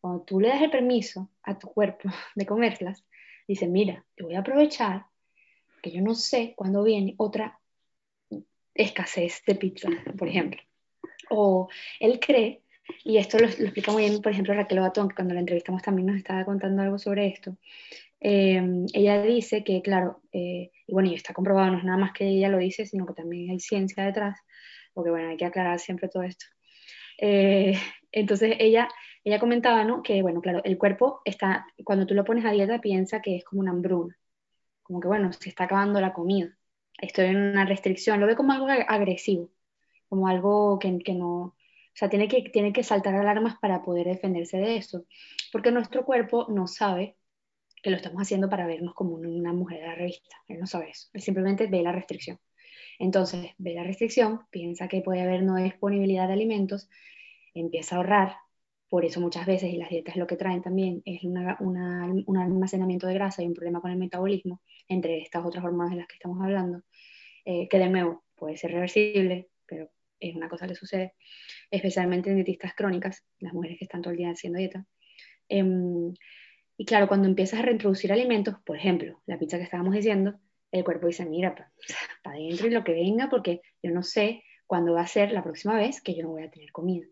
cuando tú le das el permiso a tu cuerpo de comerlas, dice, mira, te voy a aprovechar que yo no sé cuándo viene otra escasez de pizza, por ejemplo. O él cree, y esto lo, explica muy bien, por ejemplo, Raquel Batón, que cuando la entrevistamos también nos estaba contando algo sobre esto. Eh, ella dice que, claro, eh, y bueno, y está comprobado, no es nada más que ella lo dice, sino que también hay ciencia detrás, porque bueno, hay que aclarar siempre todo esto. Eh, entonces ella, ella comentaba, ¿no? Que, bueno, claro, el cuerpo está, cuando tú lo pones a dieta, piensa que es como una hambruna, como que, bueno, se está acabando la comida, estoy en una restricción, lo ve como algo agresivo, como algo que, que no, o sea, tiene que, tiene que saltar alarmas para poder defenderse de eso, porque nuestro cuerpo no sabe que lo estamos haciendo para vernos como una mujer de la revista, él no sabe eso, él simplemente ve la restricción. Entonces, ve la restricción, piensa que puede haber no disponibilidad de alimentos, empieza a ahorrar, por eso muchas veces, y las dietas lo que traen también, es un almacenamiento de grasa y un problema con el metabolismo, entre estas otras hormonas de las que estamos hablando, eh, que de nuevo puede ser reversible, pero es una cosa que sucede, especialmente en dietistas crónicas, las mujeres que están todo el día haciendo dieta. Em, y claro, cuando empiezas a reintroducir alimentos, por ejemplo, la pizza que estábamos diciendo, el cuerpo dice, mira, para adentro y lo que venga, porque yo no sé cuándo va a ser la próxima vez que yo no voy a tener comida.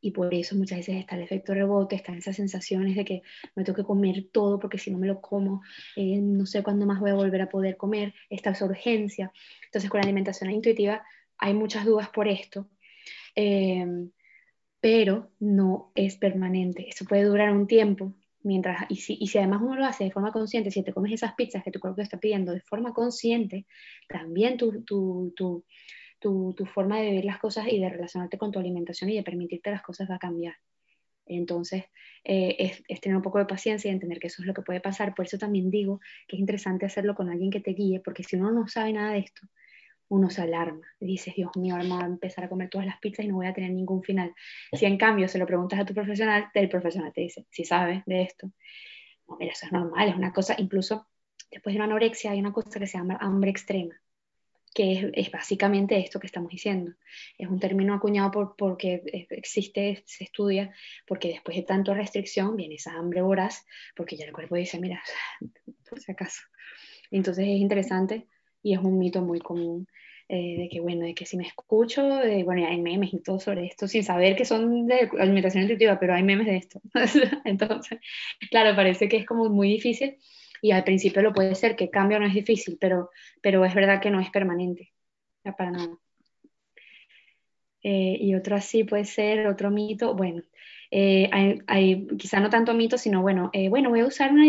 Y por eso muchas veces está el efecto rebote, están esas sensaciones de que me tengo que comer todo porque si no me lo como, eh, no sé cuándo más voy a volver a poder comer, esta es urgencia. Entonces con la alimentación intuitiva hay muchas dudas por esto, eh, pero no es permanente. Esto puede durar un tiempo, mientras, y si, y si además uno lo hace de forma consciente, si te comes esas pizzas que tu cuerpo está pidiendo de forma consciente, también tu, tu, tu, tu, forma de ver las cosas y de relacionarte con tu alimentación y de permitirte las cosas va a cambiar. Entonces, eh, es, tener un poco de paciencia y entender que eso es lo que puede pasar. Por eso también digo que es interesante hacerlo con alguien que te guíe, porque si uno no sabe nada de esto, uno se alarma. Dices, Dios mío, ahora voy a empezar a comer todas las pizzas y no voy a tener ningún final. Si en cambio se lo preguntas a tu profesional, el profesional te dice, si sabes de esto, no, mira, eso es normal, es una cosa, incluso después de una anorexia hay una cosa que se llama hambre extrema, que es, básicamente esto que estamos diciendo. Es un término acuñado por, porque existe, se estudia, porque después de tanta restricción viene esa hambre voraz, porque ya el cuerpo dice, mira, por si acaso. Entonces es interesante y es un mito muy común eh, de que, bueno, de que si me escucho, bueno, hay memes y todo sobre esto, sin saber que son de alimentación intuitiva, pero hay memes de esto. Entonces, claro, parece que es como muy difícil y al principio lo puede ser, que cambio no es difícil, pero, pero es verdad que no es permanente, ya para nada. Eh, y otro así puede ser, otro mito, bueno, eh, hay, quizá no tanto mito, sino bueno, eh, bueno, voy a usar una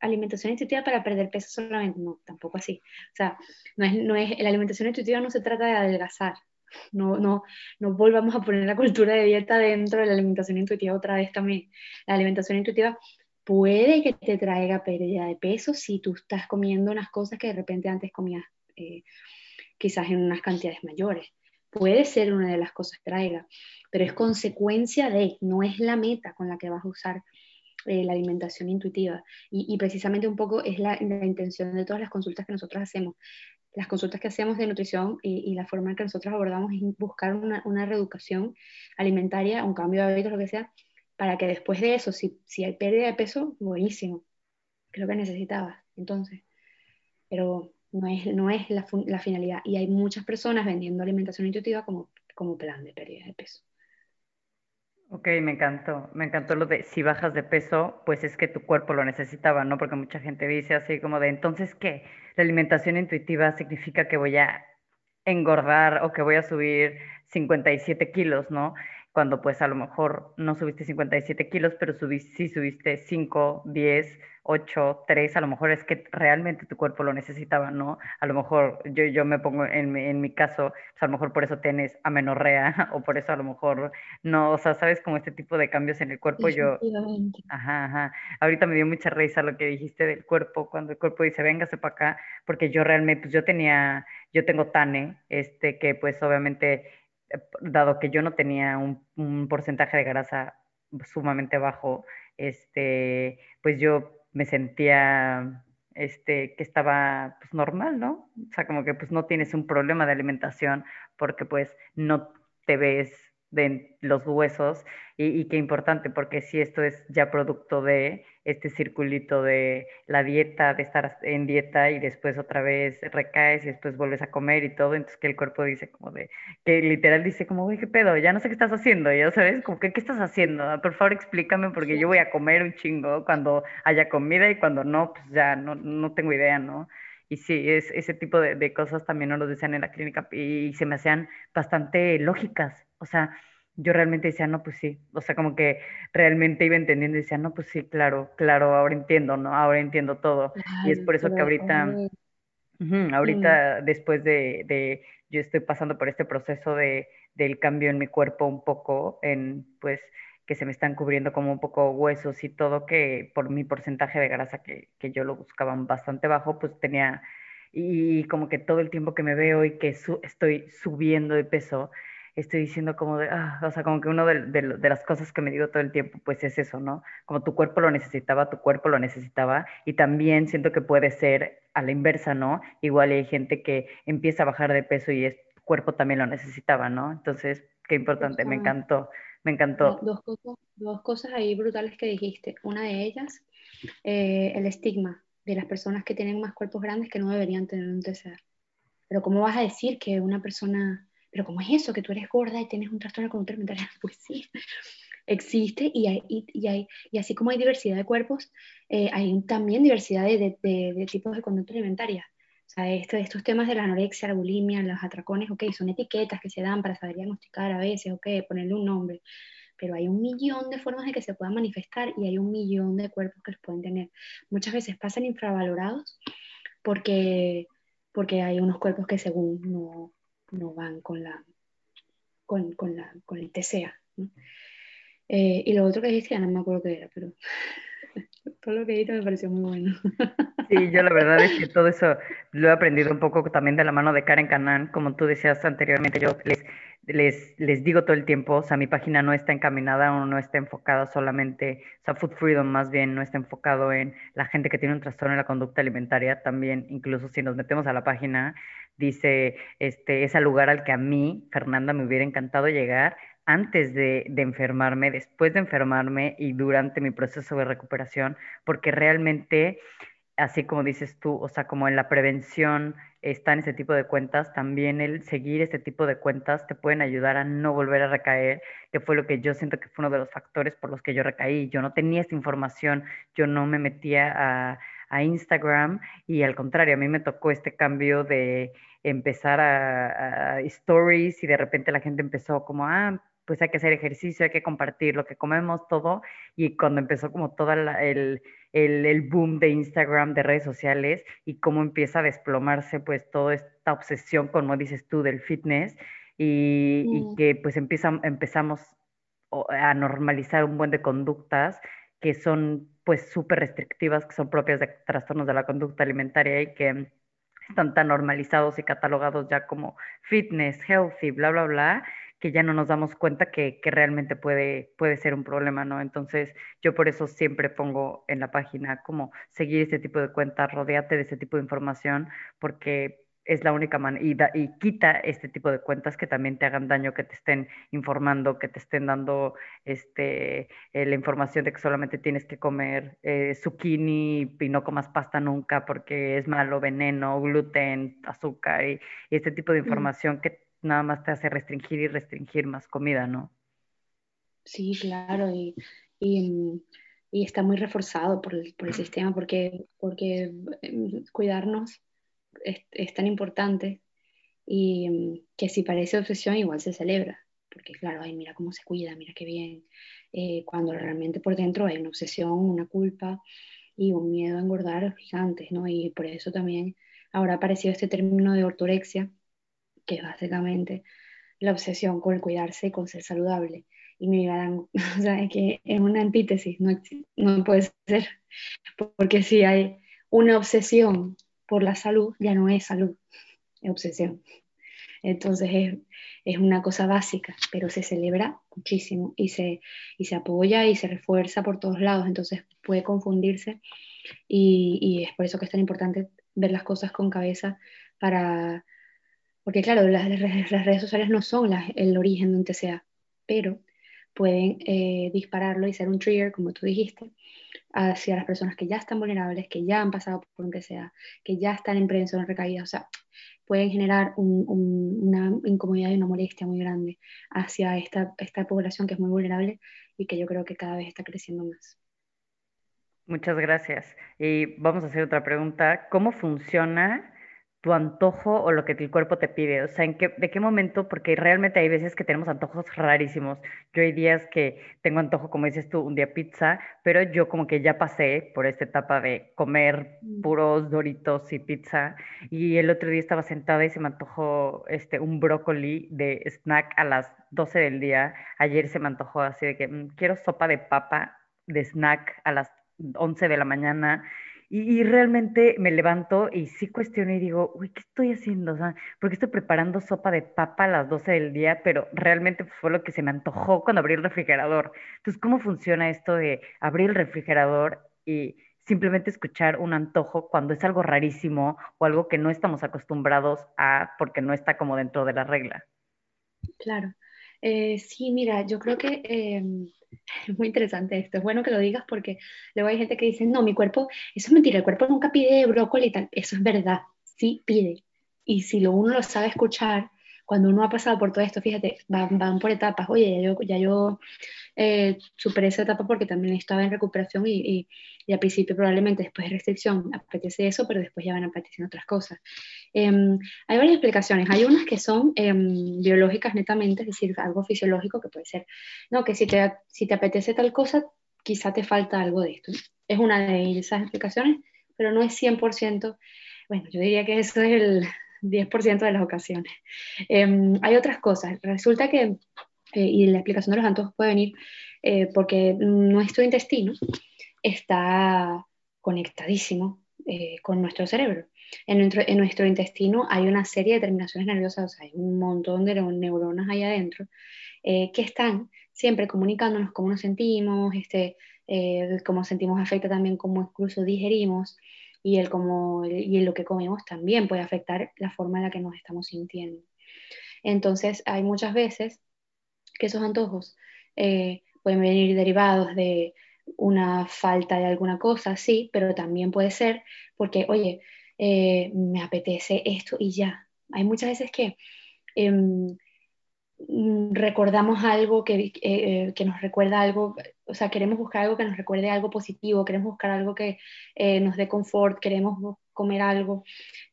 alimentación intuitiva para perder peso solamente. No, tampoco así. O sea, no es, no es, la alimentación intuitiva no se trata de adelgazar. No, no, no volvamos a poner la cultura de dieta dentro de la alimentación intuitiva otra vez también. La alimentación intuitiva puede que te traiga pérdida de peso si tú estás comiendo unas cosas que de repente antes comías eh, quizás en unas cantidades mayores. Puede ser una de las cosas que traiga pero es consecuencia de, no es la meta con la que vas a usar eh, la alimentación intuitiva. Y, precisamente un poco es la, intención de todas las consultas que nosotros hacemos. Las consultas que hacemos de nutrición y, la forma en que nosotros abordamos es buscar una, una, reeducación alimentaria, un cambio de hábitos, lo que sea, para que después de eso, si, si hay pérdida de peso, buenísimo, creo que necesitabas. Entonces, pero no es, no es la, finalidad. Y hay muchas personas vendiendo alimentación intuitiva como, como plan de pérdida de peso. Ok, me encantó, me encantó lo de si bajas de peso, pues es que tu cuerpo lo necesitaba, ¿no? Porque mucha gente dice así como de, entonces, ¿qué? La alimentación intuitiva significa que voy a engordar o que voy a subir 57 kilos, ¿no? Cuando pues a lo mejor no subiste 57 kilos, pero subiste, sí subiste 5, 10 8, 3, a lo mejor es que realmente tu cuerpo lo necesitaba, ¿no? A lo mejor yo, yo me pongo en, en mi caso, pues, a lo mejor por eso tienes amenorrea o por eso a lo mejor no, o sea, sabes como este tipo de cambios en el cuerpo, yo... Ajá, ajá. Ahorita me dio mucha risa lo que dijiste del cuerpo, cuando el cuerpo dice, véngase para acá, porque yo realmente, pues yo tenía, yo tengo TANE, este, que pues obviamente, dado que yo no tenía un, porcentaje de grasa sumamente bajo, este, pues yo me sentía este, que estaba pues, normal, ¿no? O sea, como que pues no tienes un problema de alimentación porque pues no te ves de los huesos y, qué importante, porque si esto es ya producto de este circulito de la dieta, de estar en dieta y después otra vez recaes y después vuelves a comer y todo, entonces que el cuerpo dice como de, que literal dice como, uy, qué pedo, ya no sé qué estás haciendo, ya sabes, como que, ¿qué estás haciendo? Ah, por favor explícame porque yo voy a comer un chingo cuando haya comida y cuando no, pues ya no, no tengo idea, ¿no? Y sí, es, ese tipo de, cosas también nos lo decían en la clínica y se me hacían bastante lógicas, o sea, yo realmente decía, no, pues sí, o sea, como que realmente iba entendiendo y decía, no, pues sí, claro, claro, ahora entiendo, ¿no? Ahora entiendo todo. y es por eso que ahorita, ahorita después de, de, yo estoy pasando por este proceso de, del cambio en mi cuerpo un poco, en, pues, que se me están cubriendo como un poco huesos y todo, que por mi porcentaje de grasa que, que yo lo buscaba bastante bajo, pues tenía, y como que todo el tiempo que me veo y que estoy subiendo de peso, estoy diciendo como de, ah, o sea, como que una de, de, las cosas que me digo todo el tiempo, pues es eso, ¿no? Como tu cuerpo lo necesitaba, tu cuerpo lo necesitaba, y también siento que puede ser a la inversa, ¿no? Igual hay gente que empieza a bajar de peso y es, tu cuerpo también lo necesitaba, ¿no? Entonces, qué importante, me encantó, me encantó. Dos cosas, dos cosas ahí brutales que dijiste. Una de ellas, eh, el estigma de las personas que tienen más cuerpos grandes que no deberían tener un TCA. Pero ¿cómo vas a decir que una persona pero ¿cómo es eso? Que tú eres gorda y tienes un trastorno de conducta alimentaria. Pues sí, existe y, hay, y, hay, y así como hay diversidad de cuerpos, eh, hay también diversidad de, de, de, tipos de conducta alimentaria. O sea, esto, estos temas de la anorexia, la bulimia, los atracones, ok, son etiquetas que se dan para saber diagnosticar a veces, ok, ponerle un nombre, pero hay un millón de formas de que se puedan manifestar y hay un millón de cuerpos que los pueden tener. Muchas veces pasan infravalorados porque, porque hay unos cuerpos que según no, no van con, la, con, con, la, con el TCA. Eh, y lo otro que dijiste, no me acuerdo qué era, pero todo lo que dijiste me pareció muy bueno. Sí, yo la verdad es que todo eso lo he aprendido un poco también de la mano de Karen Canan, como tú decías anteriormente, yo les, les, les digo todo el tiempo, o sea, mi página no está encaminada o no está enfocada solamente, o sea, Food Freedom más bien no está enfocado en la gente que tiene un trastorno en la conducta alimentaria, también incluso si nos metemos a la página, dice, este, es el lugar al que a mí, Fernanda, me hubiera encantado llegar antes de, de, enfermarme, después de enfermarme y durante mi proceso de recuperación, porque realmente, así como dices tú, o sea, como en la prevención está en ese tipo de cuentas, también el seguir este tipo de cuentas te pueden ayudar a no volver a recaer, que fue lo que yo siento que fue uno de los factores por los que yo recaí. Yo no tenía esta información, yo no me metía a, a Instagram y al contrario, a mí me tocó este cambio de empezar a, stories y de repente la gente empezó como, ah, pues hay que hacer ejercicio, hay que compartir lo que comemos, todo. Y cuando empezó como todo el, el, el, boom de Instagram, de redes sociales, y cómo empieza a desplomarse pues toda esta obsesión, como dices tú, del fitness, y, y que pues empieza, empezamos a normalizar un buen de conductas que son pues súper restrictivas, que son propias de trastornos de la conducta alimentaria y que están tan normalizados y catalogados ya como fitness, healthy, bla, bla, bla, que ya no nos damos cuenta que, que, realmente puede, puede ser un problema, ¿no? Entonces, yo por eso siempre pongo en la página como seguir este tipo de cuentas, rodeate de ese tipo de información, porque es la única manera, y, y, quita este tipo de cuentas que también te hagan daño, que te estén informando, que te estén dando este, eh, la información de que solamente tienes que comer eh, zucchini y no comas pasta nunca porque es malo, veneno, gluten, azúcar y, este tipo de información que nada más te hace restringir y restringir más comida, ¿no? Sí, claro, y, y, está muy reforzado por el, por el sistema porque, porque em, cuidarnos es, tan importante y em, que si parece obsesión igual se celebra, porque claro, ay, mira cómo se cuida, mira qué bien, eh, cuando realmente por dentro hay una obsesión, una culpa y un miedo a engordar gigantes, ¿no? Y por eso también ahora ha aparecido este término de ortorexia, que es básicamente la obsesión con cuidarse y con ser saludable y me dirán, o sea, es que es una antítesis, no, no puede ser, porque si hay una obsesión por la salud, ya no es salud, es obsesión. Entonces es, es, una cosa básica, pero se celebra muchísimo y se, y se apoya y se refuerza por todos lados, entonces puede confundirse y, y, es por eso que es tan importante ver las cosas con cabeza para, porque claro, las, las redes sociales no son el origen donde sea, pero pueden eh, dispararlo y ser un trigger, como tú dijiste, hacia las personas que ya están vulnerables, que ya han pasado por un que sea, que ya están en prevención recaída. O sea, pueden generar una incomodidad y una molestia muy grande hacia esta, esta población que es muy vulnerable y que yo creo que cada vez está creciendo más. Muchas gracias. Y vamos a hacer otra pregunta. ¿Cómo funciona tu antojo o lo que el cuerpo te pide. O sea, ¿en qué, ¿de qué momento? Porque realmente hay veces que tenemos antojos rarísimos. Yo hay días que tengo antojo, como dices tú, un día pizza, pero yo como que ya pasé por esta etapa de comer mm. puros doritos y pizza. Y el otro día estaba sentada y se me antojó este, un brócoli de snack a las 12 del día. Ayer se me antojó así de que mm, quiero sopa de papa de snack a las 11 de la mañana y, realmente me levanto y sí cuestiono y digo, uy, ¿qué estoy haciendo? O sea, porque estoy preparando sopa de papa a las 12 del día, pero realmente fue lo que se me antojó cuando abrí el refrigerador. Entonces, ¿cómo funciona esto de abrir el refrigerador y simplemente escuchar un antojo cuando es algo rarísimo o algo que no estamos acostumbrados a porque no está como dentro de la regla? Claro. Eh, sí, mira, yo creo que em, es muy interesante esto. Es bueno que lo digas porque luego hay gente que dice, no, mi cuerpo, eso es mentira, el cuerpo nunca pide brócoli y tal. Eso es verdad, sí pide. Y si lo uno lo sabe escuchar, cuando uno ha pasado por todo esto, fíjate, van, van por etapas. Oye, ya yo, ya yo eh, superé esa etapa porque también estaba en recuperación y, y, al principio probablemente después de restricción apetece eso, pero después ya van apeteciendo otras cosas. Em, hay varias explicaciones. Hay unas que son em, biológicas netamente, es decir, algo fisiológico que puede ser, no, que si te, si te apetece tal cosa, quizá te falta algo de esto. Es una de esas explicaciones, pero no es 100%. Bueno, yo diría que eso es el 10% de las ocasiones. Em, hay otras cosas. Resulta que eh, y la explicación de los antojos puede venir eh, porque nuestro intestino está conectadísimo eh, con nuestro cerebro. En nuestro, en nuestro, intestino hay una serie de terminaciones nerviosas, hay un montón de neuronas ahí adentro que están siempre comunicándonos cómo nos sentimos, este, cómo sentimos afecta también cómo incluso digerimos y, el cómo, y lo que comemos también puede afectar la forma en la que nos estamos sintiendo. Entonces, hay muchas veces que esos antojos eh, pueden venir derivados de una falta de alguna cosa, sí, pero también puede ser porque, oye, eh, me apetece esto y ya. Hay muchas veces que em, recordamos algo que, eh, que, nos recuerda algo, o sea, queremos buscar algo que nos recuerde algo positivo, queremos buscar algo que nos dé confort, queremos comer algo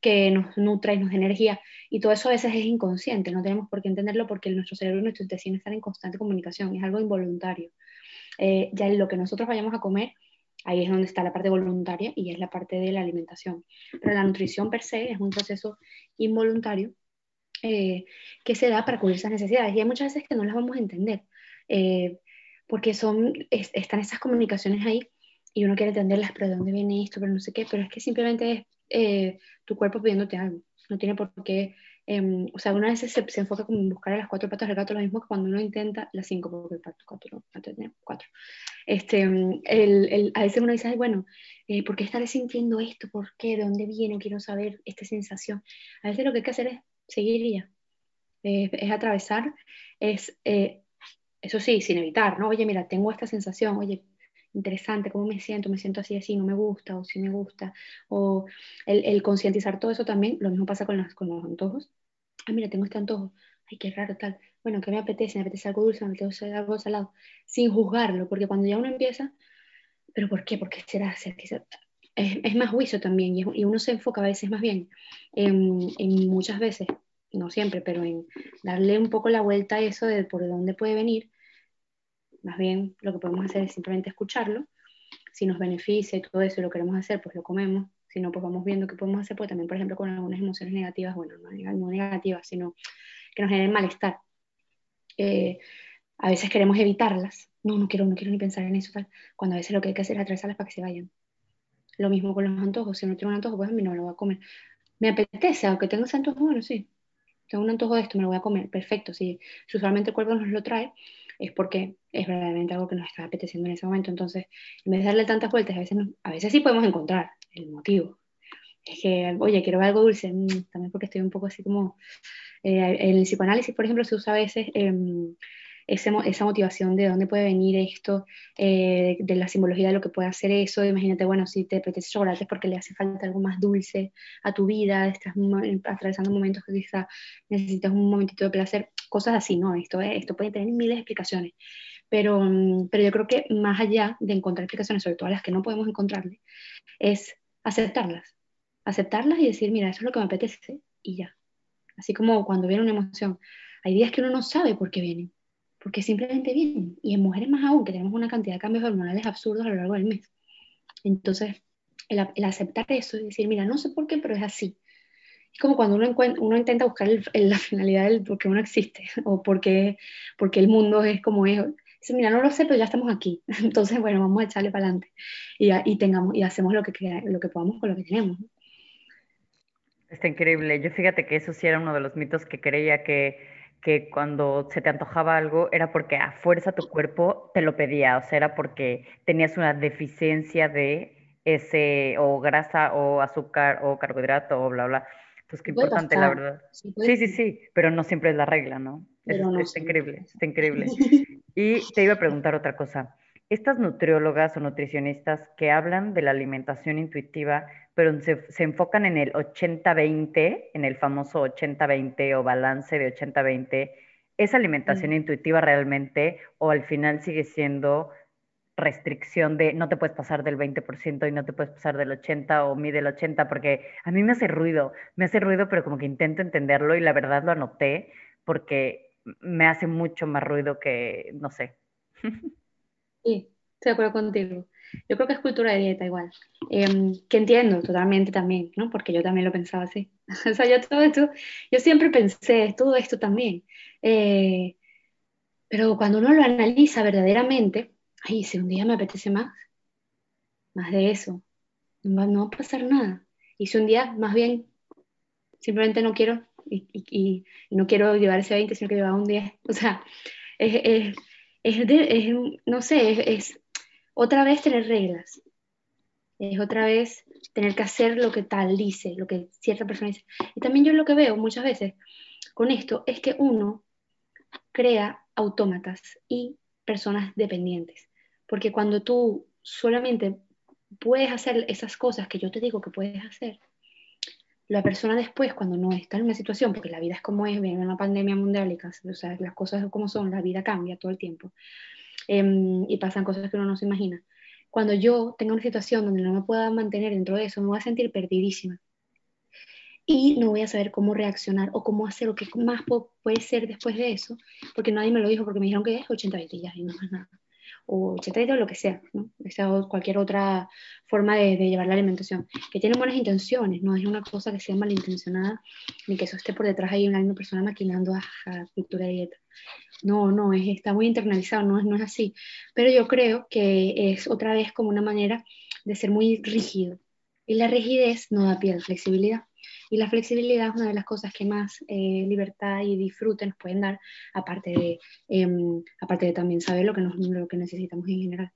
que nos nutra y nos dé energía. Y todo eso a veces es inconsciente, no tenemos por qué entenderlo porque nuestro cerebro y nuestro intestino están en constante comunicación, es algo involuntario. Eh, ya en lo que nosotros vayamos a comer, ahí es donde está la parte voluntaria y es la parte de la alimentación. Pero la nutrición per se es un proceso involuntario eh, que se da para cubrir esas necesidades y hay muchas veces que no las vamos a entender. Eh, porque son, están esas comunicaciones ahí y uno quiere entenderlas, pero ¿de dónde viene esto? Pero no sé qué, pero es que simplemente es eh, tu cuerpo pidiéndote algo. No tiene por qué, eh, o sea, una vez se, se, enfoca como en buscar a las cuatro patas del gato, lo mismo que cuando uno intenta las cinco, porque el pato, cuatro, no, cuatro. Este, el, el, a veces uno dice, bueno, eh, ¿por qué estaré sintiendo esto? ¿Por qué? ¿De dónde viene? Quiero saber esta sensación. A veces lo que hay que hacer es seguir y ya. es atravesar, es, eh, eso sí, sin evitar, ¿no? Oye, mira, tengo esta sensación, oye, interesante, cómo me siento, me siento así, así, no me gusta o sí me gusta, o el, el concientizar todo eso también, lo mismo pasa con los, con los antojos. Ah, mira, tengo este antojo, ay, qué raro tal. bueno, ¿qué me apetece? Me apetece algo dulce, me apetece algo salado, sin juzgarlo, porque cuando ya uno empieza, ¿pero por qué? ¿Por qué será? Es, más juicio también, y, uno se enfoca a veces más bien en, muchas veces, no siempre, pero en darle un poco la vuelta a eso de por dónde puede venir. Más bien lo que podemos hacer es simplemente escucharlo. Si nos beneficia y todo eso y lo queremos hacer, pues lo comemos. Si no, pues vamos viendo qué podemos hacer, pues también, por ejemplo, con algunas emociones negativas, bueno, no, no negativas, sino que nos generen malestar eh, a veces queremos evitarlas. No, no quiero, no quiero ni pensar en eso, tal. Cuando a veces lo que hay que hacer es atravesarlas para que se vayan. Lo mismo con los antojos. Si no tengo un antojo, pues a mí no me lo voy a comer. Me apetece, aunque tenga ese antojo, bueno, sí. Tengo un antojo de esto, me lo voy a comer. Perfecto. Si, usualmente el cuerpo nos lo trae, es porque es verdaderamente algo que nos está apeteciendo en ese momento. Entonces, en vez de darle tantas vueltas, a veces, a veces sí podemos encontrar el motivo. Es que, oye, quiero algo dulce, mm, también porque estoy un poco así como eh, en el psicoanálisis, por ejemplo, se usa a veces em, esa motivación de dónde puede venir esto, eh, de la simbología de lo que puede hacer eso. Imagínate, bueno, si te apetece chocolate porque le hace falta algo más dulce a tu vida, estás atravesando momentos que quizá necesitas un momentito de placer, cosas así, ¿no? Esto, esto puede tener miles de explicaciones. Pero, mm, pero yo creo que más allá de encontrar explicaciones, sobre todo las que no podemos encontrarle, es aceptarlas. Aceptarlas y decir, mira, eso es lo que me apetece y ya. Así como cuando viene una emoción. Hay días que uno no sabe por qué vienen, porque simplemente vienen. Y en mujeres más aún, que tenemos una cantidad de cambios hormonales absurdos a lo largo del mes. Entonces, el, aceptar eso y decir, mira, no sé por qué, pero es así. Es como cuando uno, uno intenta buscar la finalidad del por qué uno existe o por qué, el mundo es como es. Dice, mira, no lo sé, pero ya estamos aquí. Entonces, bueno, vamos a echarle para adelante y, y, tengamos, y hacemos lo que, lo que podamos con lo que tenemos. Está increíble. Yo fíjate que eso sí era uno de los mitos que creía que, que cuando se te antojaba algo era porque a fuerza tu cuerpo te lo pedía, o sea, era porque tenías una deficiencia de ese o grasa o azúcar o carbohidrato o bla, bla. Pues qué importante, la verdad. Sí, sí, sí, pero no siempre es la regla, ¿no? Es, está increíble, está increíble. Y te iba a preguntar otra cosa. Estas nutriólogas o nutricionistas que hablan de la alimentación intuitiva, pero se, enfocan en el 80-20, en el famoso 80-20 o balance de 80-20, ¿es alimentación intuitiva realmente o al final sigue siendo restricción de no te puedes pasar del 20% y no te puedes pasar del 80 o mide el 80? Porque a mí me hace ruido, me hace ruido, pero como que intento entenderlo y la verdad lo anoté porque me hace mucho más ruido que, no sé. Sí, estoy de acuerdo contigo. Yo creo que es cultura de dieta igual, em, que entiendo totalmente también, ¿no? Porque yo también lo pensaba así. o sea, yo todo esto, yo siempre pensé todo esto también. Eh, pero cuando uno lo analiza verdaderamente, ay, si un día me apetece más, más de eso, no va, no a pasar nada. Y si un día, más bien, simplemente no quiero y, y, no quiero llevar ese 20, sino que llevar un 10. O sea, es, es, es no sé, es otra vez tener reglas. Es otra vez tener que hacer lo que tal dice, lo que cierta persona dice. Y también yo lo que veo muchas veces con esto es que uno crea autómatas y personas dependientes. Porque cuando tú solamente puedes hacer esas cosas que yo te digo que puedes hacer, la persona después, cuando no está en una situación, porque la vida es como es, viene una pandemia mundial y o sea, las cosas como son, la vida cambia todo el tiempo. Em, y pasan cosas que uno no se imagina. Cuando yo tenga una situación donde no me pueda mantener dentro de eso, me voy a sentir perdidísima. Y no voy a saber cómo reaccionar o cómo hacer o qué más puede ser después de eso, porque nadie me lo dijo, porque me dijeron que es 80 veces y no más nada. O 80 o lo que sea, ¿no? o cualquier otra forma de, de, llevar la alimentación. Que tiene buenas intenciones, no es una cosa que sea malintencionada, ni que eso esté por detrás ahí una persona maquinando a, a cultura de dieta no, no, es, está muy internalizado, no, no es así. Pero yo creo que es otra vez como una manera de ser muy rígido. Y la rigidez no da pie a la flexibilidad. Y la flexibilidad es una de las cosas que más eh, libertad y disfrute nos pueden dar, aparte de, em, aparte de también saber lo que, lo que necesitamos en general.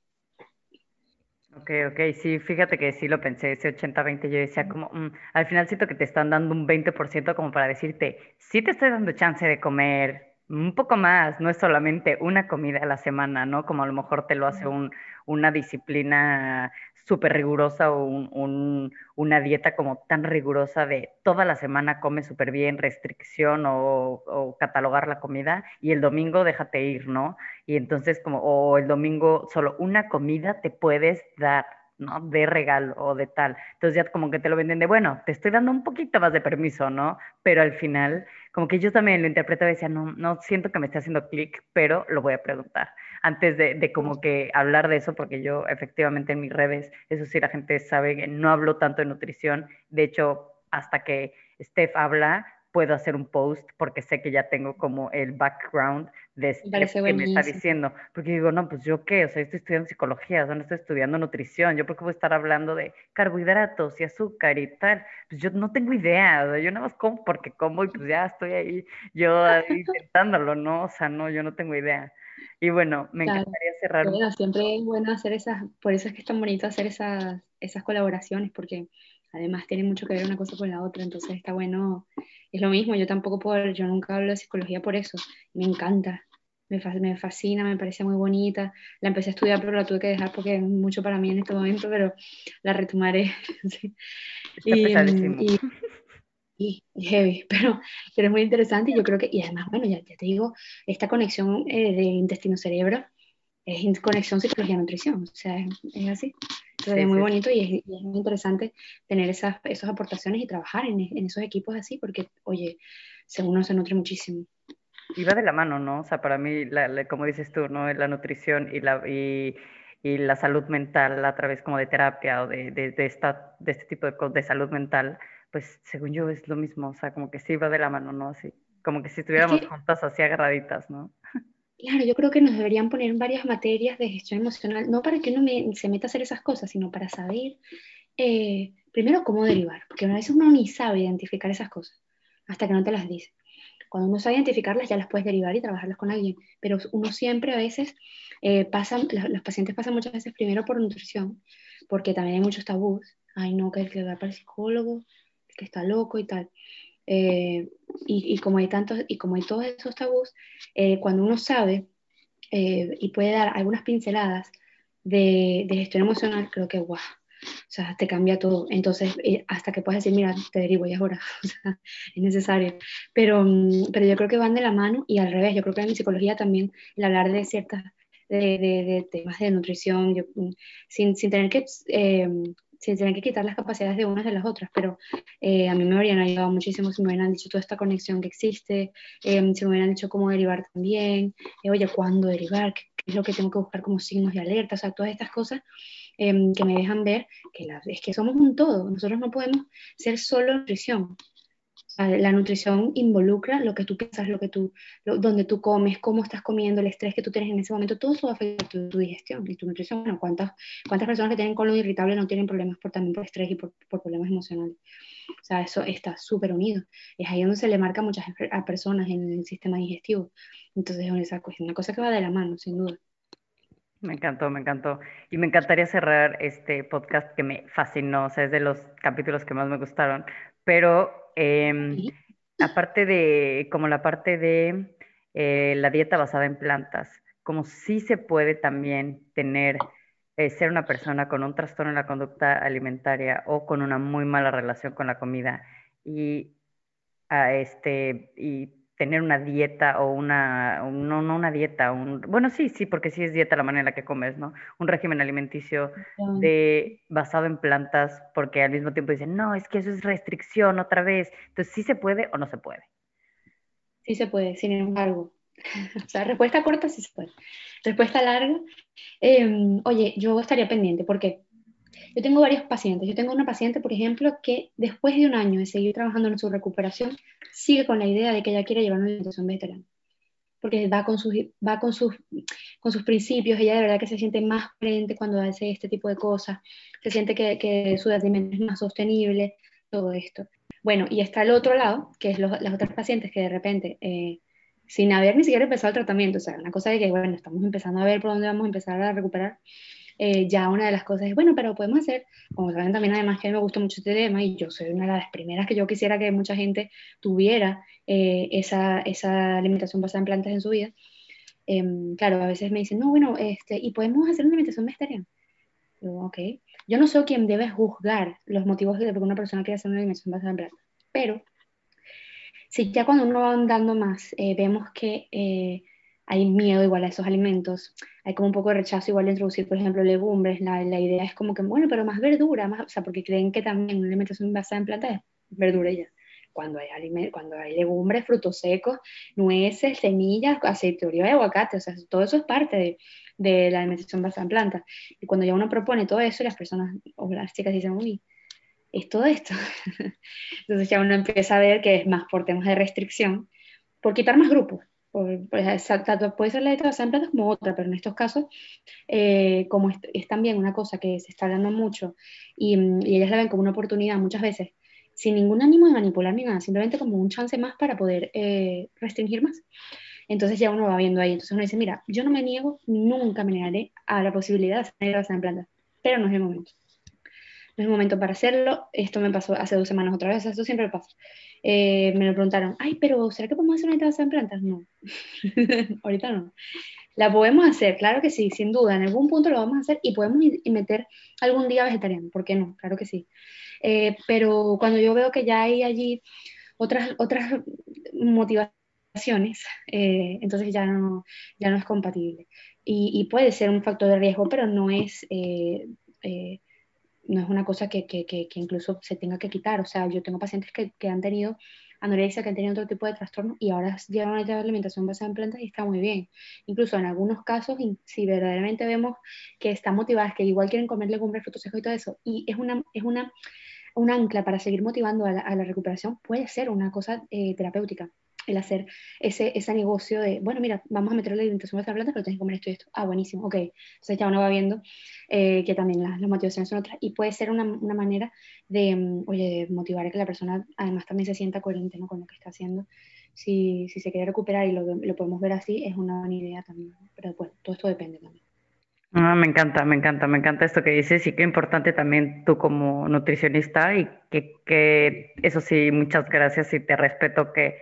Ok, ok, sí, fíjate que sí lo pensé, ese 80-20, yo decía como, mm, al final siento que te están dando un 20% como para decirte, sí te estoy dando chance de comer Un poco más, no es solamente una comida a la semana, ¿no? Como a lo mejor te lo hace un, una disciplina súper rigurosa o un, una dieta como tan rigurosa de toda la semana come súper bien, restricción o, catalogar la comida y el domingo déjate ir, ¿no? Y entonces como, o el domingo solo una comida te puedes dar, ¿no? De regalo o de tal. Entonces ya como que te lo venden de, bueno, te estoy dando un poquito más de permiso, ¿no? Pero al final, como que yo también lo interpreto y decía, no, no siento que me esté haciendo clic, pero lo voy a preguntar antes de, de, como que hablar de eso, porque yo efectivamente en mis redes, eso sí, la gente sabe que no hablo tanto de nutrición. De hecho, hasta que Steph habla, puedo hacer un post porque sé que ya tengo como el background de Steph que me está diciendo. Porque digo, no, pues yo qué, o sea, estoy estudiando psicología, o sea, no estoy estudiando nutrición, yo por qué voy a estar hablando de carbohidratos y azúcar y tal. Pues yo no tengo idea, yo nada más como porque como y pues ya estoy ahí, yo intentándolo, ¿no? O sea, no, yo no tengo idea. Y bueno, me encantaría cerrar. Bueno, siempre es bueno hacer esas, por eso es que es tan bonito hacer esas, esas colaboraciones, porque además tiene mucho que ver una cosa con la otra, entonces está bueno, es lo mismo, yo tampoco puedo, yo nunca hablo de psicología por eso, me encanta, me, me fascina, me parece muy bonita, la empecé a estudiar pero la tuve que dejar porque es mucho para mí en este momento, pero la retomaré. Está y, y, heavy, pero, pero es muy interesante y yo creo que, y además, bueno, ya, te digo, esta conexión eh, de intestino-cerebro es conexión psicología-nutrición, o sea, es, así. es muy bonito y es, muy interesante tener esas, esas aportaciones y trabajar en, en, esos equipos así, porque, oye, uno se nutre muchísimo. Y va de la mano, ¿no? O sea, para mí, la, como dices tú, ¿no? La nutrición y la, y, y, la salud mental a través como de terapia o de, de, de, esta, de este tipo de, de salud mental, pues según yo es lo mismo, o sea, como que sí va de la mano, ¿no? Así, como que si estuviéramos juntas así agarraditas, ¿no? Claro, yo creo que nos deberían poner varias materias de gestión emocional, no para que uno se meta a hacer esas cosas, sino para saber, eh, primero, cómo derivar, porque a veces uno ni sabe identificar esas cosas, hasta que no te las dice. Cuando uno sabe identificarlas, ya las puedes derivar y trabajarlas con alguien, pero uno siempre a veces eh, pasa, los, pacientes pasan muchas veces primero por nutrición, porque también hay muchos tabús, ay no, que el que va para el psicólogo, que está loco y tal. Eh, y, como hay tantos, y como hay todos esos tabús, eh, cuando uno sabe eh, y puede dar algunas pinceladas de, de, gestión emocional, creo que guau, o sea, te cambia todo. Entonces, hasta que puedas decir, mira, te derivo y ahora, o sea, es necesario. Pero, mm, pero yo creo que van de la mano y al revés, yo creo que en psicología también el hablar de ciertas, de, de, temas de nutrición, mm, sin, sin, tener que sin tener que quitar las capacidades de unas de las otras, pero eh, a mí me habrían ayudado muchísimo si me hubieran dicho toda esta conexión que existe, eh, si me hubieran dicho cómo derivar también, eh, oye, cuándo derivar, ¿Qué, es lo que tengo que buscar como signos de alerta, o sea, todas estas cosas que me dejan ver que es que somos un todo, nosotros no podemos ser solo nutrición, la nutrición involucra lo que tú piensas, lo que tú, donde tú comes, cómo estás comiendo, el estrés que tú tienes en ese momento, todo eso afecta tu, tu digestión y tu nutrición. Bueno, ¿cuántas, ¿cuántas personas que tienen colon irritable no tienen problemas por, también por estrés y por, por problemas emocionales? O sea, eso está súper unido. Es ahí donde se le marca a muchas a personas en el sistema digestivo. Entonces, es una cosa que va de la mano, sin duda. Me encantó, me encantó. Y me encantaría cerrar este podcast que me fascinó, o sea, es de los capítulos que más me gustaron, pero Em, aparte de, como la parte de eh, la dieta basada en plantas, como sí se puede también tener, eh, ser una persona con un trastorno en la conducta alimentaria o con una muy mala relación con la comida y, a ah, este, y tener una dieta o una, no, no una dieta, un, bueno, sí, sí, porque sí es dieta la manera en la que comes, ¿no? Un régimen alimenticio de, basado en plantas, porque al mismo tiempo dicen, no, es que eso es restricción otra vez. Entonces, ¿sí se puede o no se puede? Sí se puede, sin embargo. o sea, respuesta corta sí se puede. Respuesta larga, em, oye, yo estaría pendiente, porque yo tengo varios pacientes. Yo tengo una paciente, por ejemplo, que después de un año de seguir trabajando en su recuperación, sigue con la idea de que ella quiere llevar una alimentación vegetariana. Porque va con sus, va con sus, con sus principios, ella de verdad que se siente más frente cuando hace este tipo de cosas, se siente que, que su alimentación es más sostenible, todo esto. Bueno, y está el otro lado, que es las otras pacientes que de repente, eh, sin haber ni siquiera empezado el tratamiento, o sea, una cosa de que, bueno, estamos empezando a ver por dónde vamos a empezar a recuperar, eh, ya una de las cosas es, bueno, pero podemos hacer, como saben también además que a mí me gusta mucho este tema y yo soy una de las primeras que yo quisiera que mucha gente tuviera eh, esa, esa alimentación basada en plantas en su vida. Em, claro, a veces me dicen, no, bueno, este, y podemos hacer una alimentación vegetariana. Yo, ok. Yo no soy quien debe juzgar los motivos de por qué una persona quiere hacer una alimentación basada en plantas, pero si ya cuando uno va andando más, eh, vemos que hay miedo igual a esos alimentos, hay como un poco de rechazo igual de introducir, por ejemplo, legumbres, la, la idea es como que, bueno, pero más verdura, más, o sea, porque creen que también una alimentación basada en plantas es verdura ya. Cuando hay, cuando hay legumbres, frutos secos, nueces, semillas, aceite de y aguacate, o sea, todo eso es parte de, de la alimentación basada en plantas. Y cuando ya uno propone todo eso, las personas o las chicas dicen, uy, es todo esto. Entonces ya uno empieza a ver que es más por temas de restricción, por quitar más grupos pues, puede ser la dieta basada en plantas como otra, pero en estos casos, eh, como es, también una cosa que se está hablando mucho y, y, ellas la ven como una oportunidad muchas veces, sin ningún ánimo de manipular ni nada, simplemente como un chance más para poder eh, restringir más. Entonces ya uno va viendo ahí, entonces uno dice, mira, yo no me niego, nunca me negaré a la posibilidad de hacer basada en plantas, pero no es el momento. No es momento para hacerlo, esto me pasó hace dos semanas otra vez, esto siempre pasa. Eh, me lo preguntaron, ay, pero ¿será que podemos hacer una dieta en plantas? No, ahorita no. La podemos hacer, claro que sí, sin duda, en algún punto lo vamos a hacer y podemos meter algún día vegetariano, ¿por qué no? Claro que sí. Eh, pero cuando yo veo que ya hay allí otras, otras motivaciones, eh, entonces ya no, ya no es compatible. Y, y, puede ser un factor de riesgo, pero no es no es una cosa que, que, que, incluso se tenga que quitar. O sea, yo tengo pacientes que, han tenido anorexia, que han tenido otro tipo de trastorno y ahora llevan una alimentación basada en plantas y está muy bien. Incluso en algunos casos, si verdaderamente vemos que están motivadas, que igual quieren comer legumbres, frutos secos y todo eso, y es una, es una, un ancla para seguir motivando a la, recuperación, puede ser una cosa eh, terapéutica el hacer ese, ese negocio de, bueno, mira, vamos a meterle la alimentación a esta planta, pero tienes que comer esto y esto. Ah, buenísimo, ok. Entonces ya uno va viendo eh, que también las, las, motivaciones son otras y puede ser una, una manera de, mm, oye, de motivar a que la persona además también se sienta coherente ¿no? con lo que está haciendo. Si, si se quiere recuperar y lo, lo, podemos ver así, es una buena idea también. Pero bueno, todo esto depende también. Ah, me encanta, me encanta, me encanta esto que dices y qué importante también tú como nutricionista y que, que eso sí, muchas gracias y te respeto que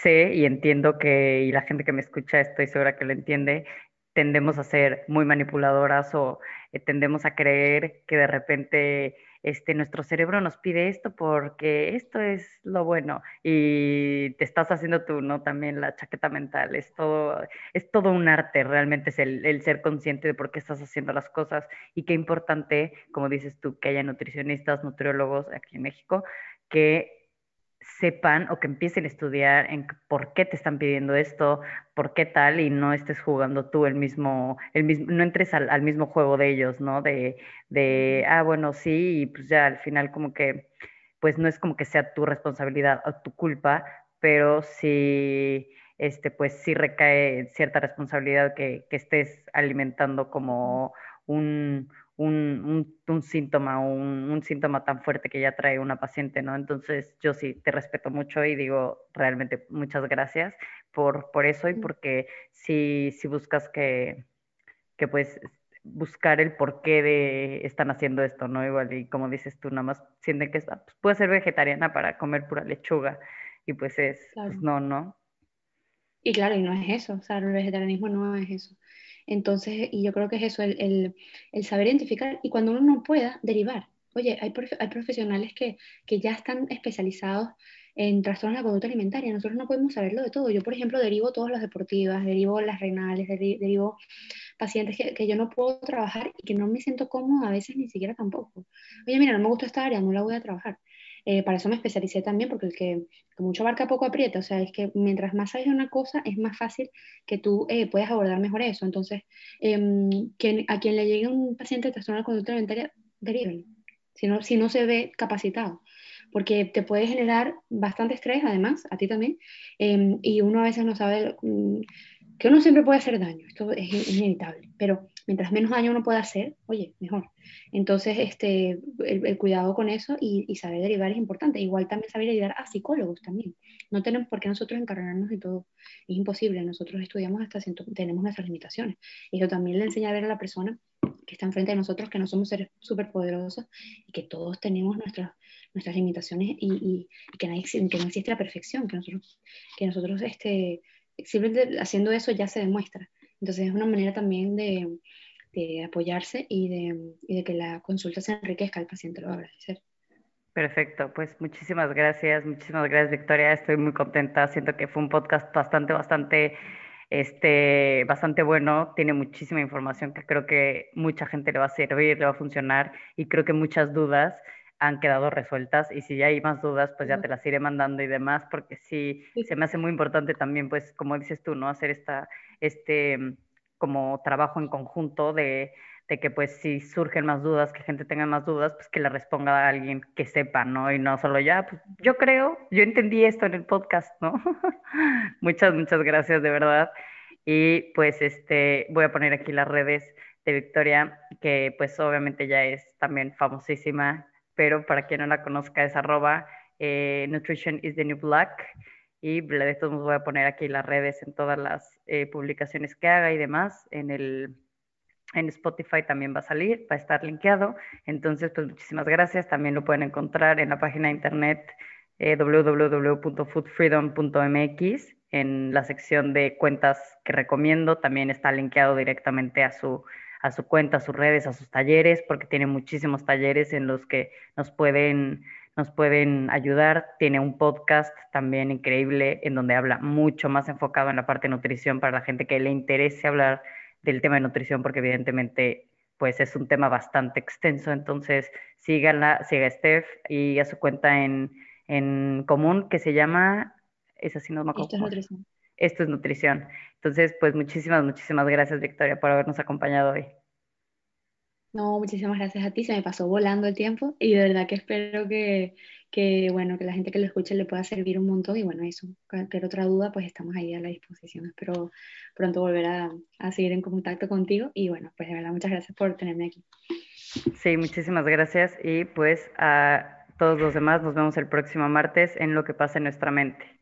sé y entiendo que, y la gente que me escucha estoy segura que lo entiende, tendemos a ser muy manipuladoras o eh, tendemos a creer que de repente este, nuestro cerebro nos pide esto porque esto es lo bueno y te estás haciendo tú, ¿no? También la chaqueta mental, es todo, es todo un arte, realmente es el, el ser consciente de por qué estás haciendo las cosas y qué importante, como dices tú, que haya nutricionistas, nutriólogos aquí en México que sepan o que empiecen a estudiar en por qué te están pidiendo esto, por qué tal, y no estés jugando tú el mismo, el mismo no entres al, al mismo juego de ellos, ¿no? De, de, ah, bueno, sí, y pues ya al final como que, pues no es como que sea tu responsabilidad o tu culpa, pero sí, este, pues sí recae cierta responsabilidad que, que estés alimentando como un, un, un, síntoma, un, un, síntoma tan fuerte que ya trae una paciente, ¿no? Entonces yo sí te respeto mucho y digo realmente muchas gracias por, por eso y porque si, si buscas que, que pues buscar el porqué de están haciendo esto, ¿no? Igual y como dices tú, nada más sienten que pues, puede ser vegetariana para comer pura lechuga y pues es, pues no, ¿no? Y claro, y no es eso, o sea, el vegetarianismo no es eso. Entonces, y yo creo que es eso, el, el, saber identificar y cuando uno no pueda, derivar. Oye, hay, hay profesionales que, que, ya están especializados en trastornos de la conducta alimentaria. Nosotros no podemos saberlo de todo. Yo, por ejemplo, derivo todas las deportivas, derivo las renales, derivo pacientes que, que, yo no puedo trabajar y que no me siento cómoda a veces ni siquiera tampoco. Oye, mira, no me gusta esta área, no la voy a trabajar. Eh, para eso me especialicé también, porque el que, mucho abarca poco aprieta, o sea, es que mientras más sabes de una cosa, es más fácil que tú eh, puedas abordar mejor eso. Entonces, em, a quien le llegue un paciente de trastorno de conducta alimentaria, deriven, si no, si no se ve capacitado. Porque te puede generar bastante estrés, además, a ti también, em, y uno a veces no sabe mm, que uno siempre puede hacer daño, esto es inevitable, pero mientras menos daño uno pueda hacer, oye, mejor. Entonces, este, el, cuidado con eso y, saber derivar es importante. Igual también saber derivar a psicólogos también. No tenemos por qué nosotros encargarnos de todo. Es imposible. Nosotros estudiamos hasta tenemos nuestras limitaciones. Y eso también le enseña a ver a la persona que está enfrente de nosotros que no somos seres súper poderosos y que todos tenemos nuestras, nuestras limitaciones y, que, no existe la perfección, que nosotros, que nosotros este, haciendo eso ya se demuestra. Entonces es una manera también de, apoyarse y de, que la consulta se enriquezca, el paciente lo va a agradecer. Perfecto, pues muchísimas gracias, muchísimas gracias Victoria, estoy muy contenta, siento que fue un podcast bastante, bastante, este, bastante bueno, tiene muchísima información que creo que mucha gente le va a servir, le va a funcionar y creo que muchas dudas han quedado resueltas y si ya hay más dudas, pues ya te las iré mandando y demás, porque sí, se me hace muy importante también, pues como dices tú, ¿no? Hacer esta, este como trabajo en conjunto de, de que pues si surgen más dudas, que gente tenga más dudas, pues que le responda a alguien que sepa, ¿no? Y no solo ya, pues yo creo, yo entendí esto en el podcast, ¿no? muchas, muchas gracias de verdad. Y pues este, voy a poner aquí las redes de Victoria, que pues obviamente ya es también famosísima pero para quien no la conozca es arroba eh, Nutrition is the New Black. Y de todos modos voy a poner aquí las redes en todas las eh, publicaciones que haga y demás. En, el, en Spotify también va a salir, va a estar linkeado. Entonces, pues muchísimas gracias. También lo pueden encontrar en la página de internet eh, www.foodfreedom.mx. En la sección de cuentas que recomiendo también está linkeado directamente a su a su cuenta, a sus redes, a sus talleres, porque tiene muchísimos talleres en los que nos pueden, nos pueden ayudar. Tiene un podcast también increíble en donde habla mucho más enfocado en la parte de nutrición para la gente que le interese hablar del tema de nutrición, porque evidentemente pues es un tema bastante extenso. Entonces, síganla, siga a Steph y a su cuenta en, en común que se llama, es así no me acuerdo. Esto es nutrición. Esto es nutrición. Entonces, pues muchísimas, muchísimas gracias, Victoria, por habernos acompañado hoy. No, muchísimas gracias a ti, se me pasó volando el tiempo y de verdad que espero que, bueno, que la gente que lo escuche le pueda servir un montón y bueno, eso, cualquier otra duda, pues estamos ahí a la disposición. Espero pronto volver a, a seguir en contacto contigo y bueno, pues de verdad muchas gracias por tenerme aquí. Sí, muchísimas gracias y pues a todos los demás nos vemos el próximo martes en Lo que pasa en nuestra mente.